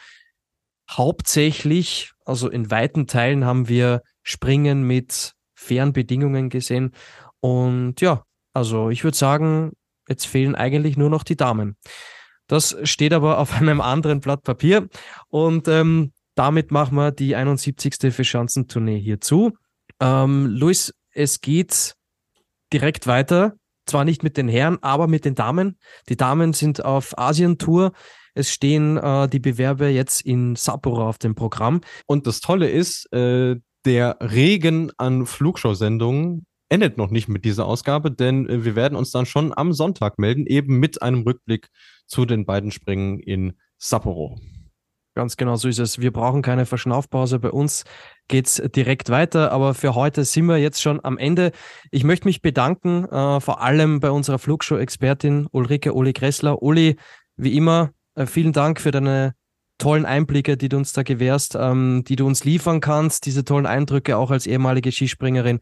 hauptsächlich, also in weiten Teilen haben wir Springen mit fairen Bedingungen gesehen. Und ja, also ich würde sagen, jetzt fehlen eigentlich nur noch die Damen. Das steht aber auf einem anderen Blatt Papier. Und ähm, damit machen wir die 71. Verschanzentournee hier zu. Ähm, Luis, es geht direkt weiter. Zwar nicht mit den Herren, aber mit den Damen. Die Damen sind auf Asien-Tour. Es stehen äh, die Bewerbe jetzt in Sapporo auf dem Programm. Und das Tolle ist, äh, der Regen an Flugshow-Sendungen endet noch nicht mit dieser Ausgabe, denn äh, wir werden uns dann schon am Sonntag melden, eben mit einem Rückblick zu den beiden Springen in Sapporo. Ganz genau so ist es. Wir brauchen keine Verschnaufpause. Bei uns geht es direkt weiter. Aber für heute sind wir jetzt schon am Ende. Ich möchte mich bedanken, äh, vor allem bei unserer Flugshow-Expertin Ulrike Uli Kressler. Uli, wie immer, äh, vielen Dank für deine tollen Einblicke, die du uns da gewährst, ähm, die du uns liefern kannst, diese tollen Eindrücke auch als ehemalige Skispringerin.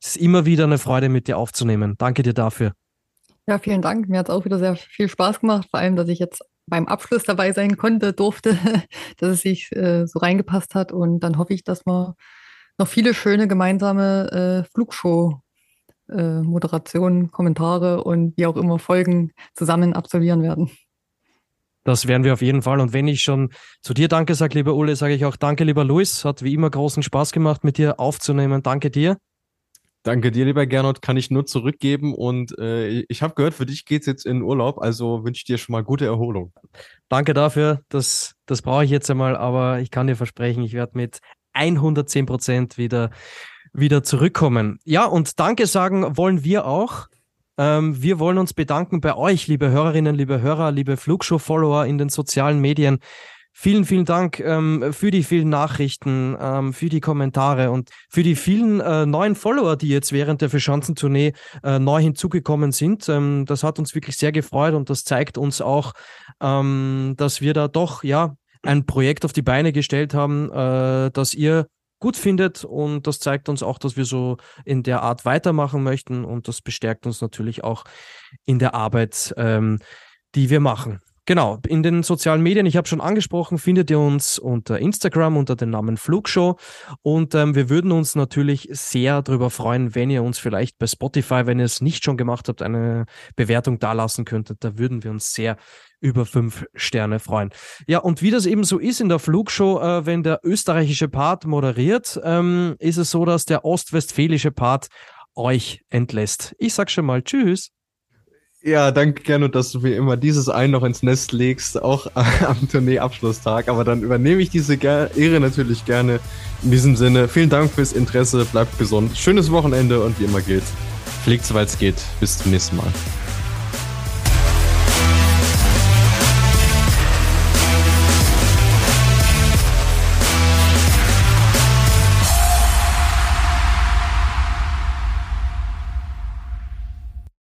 Es ist immer wieder eine Freude, mit dir aufzunehmen. Danke dir dafür. Ja, vielen Dank. Mir hat es auch wieder sehr viel Spaß gemacht, vor allem, dass ich jetzt beim Abschluss dabei sein konnte, durfte, dass es sich äh, so reingepasst hat. Und dann hoffe ich, dass wir noch viele schöne gemeinsame äh, Flugshow-Moderationen, äh, Kommentare und wie auch immer Folgen zusammen absolvieren werden. Das werden wir auf jeden Fall. Und wenn ich schon zu dir Danke sage, lieber Ulle, sage ich auch Danke, lieber Luis. Hat wie immer großen Spaß gemacht, mit dir aufzunehmen. Danke dir. Danke dir, lieber Gernot, kann ich nur zurückgeben. Und äh, ich habe gehört, für dich geht es jetzt in Urlaub, also wünsche ich dir schon mal gute Erholung. Danke dafür. Das, das brauche ich jetzt einmal, aber ich kann dir versprechen, ich werde mit 110 Prozent wieder, wieder zurückkommen. Ja, und Danke sagen wollen wir auch ähm, wir wollen uns bedanken bei euch, liebe Hörerinnen, liebe Hörer, liebe Flugshow-Follower in den sozialen Medien. Vielen, vielen Dank ähm, für die vielen Nachrichten, ähm, für die Kommentare und für die vielen äh, neuen Follower, die jetzt während der Verschanzentournee äh, neu hinzugekommen sind. Ähm, das hat uns wirklich sehr gefreut und das zeigt uns auch, ähm, dass wir da doch ja ein Projekt auf die Beine gestellt haben, äh, dass ihr gut findet und das zeigt uns auch, dass wir so in der Art weitermachen möchten und das bestärkt uns natürlich auch in der Arbeit, ähm, die wir machen. Genau, in den sozialen Medien, ich habe schon angesprochen, findet ihr uns unter Instagram unter dem Namen Flugshow. Und ähm, wir würden uns natürlich sehr darüber freuen, wenn ihr uns vielleicht bei Spotify, wenn ihr es nicht schon gemacht habt, eine Bewertung dalassen könntet. Da würden wir uns sehr über fünf Sterne freuen. Ja, und wie das eben so ist in der Flugshow, äh, wenn der österreichische Part moderiert, ähm, ist es so, dass der ostwestfälische Part euch entlässt. Ich sag schon mal Tschüss. Ja, danke gerne, dass du mir immer dieses Ein noch ins Nest legst, auch am Tourneeabschlusstag. Aber dann übernehme ich diese Ehre natürlich gerne. In diesem Sinne, vielen Dank fürs Interesse, bleibt gesund, schönes Wochenende und wie immer gilt, fliegt soweit es geht. Bis zum nächsten Mal.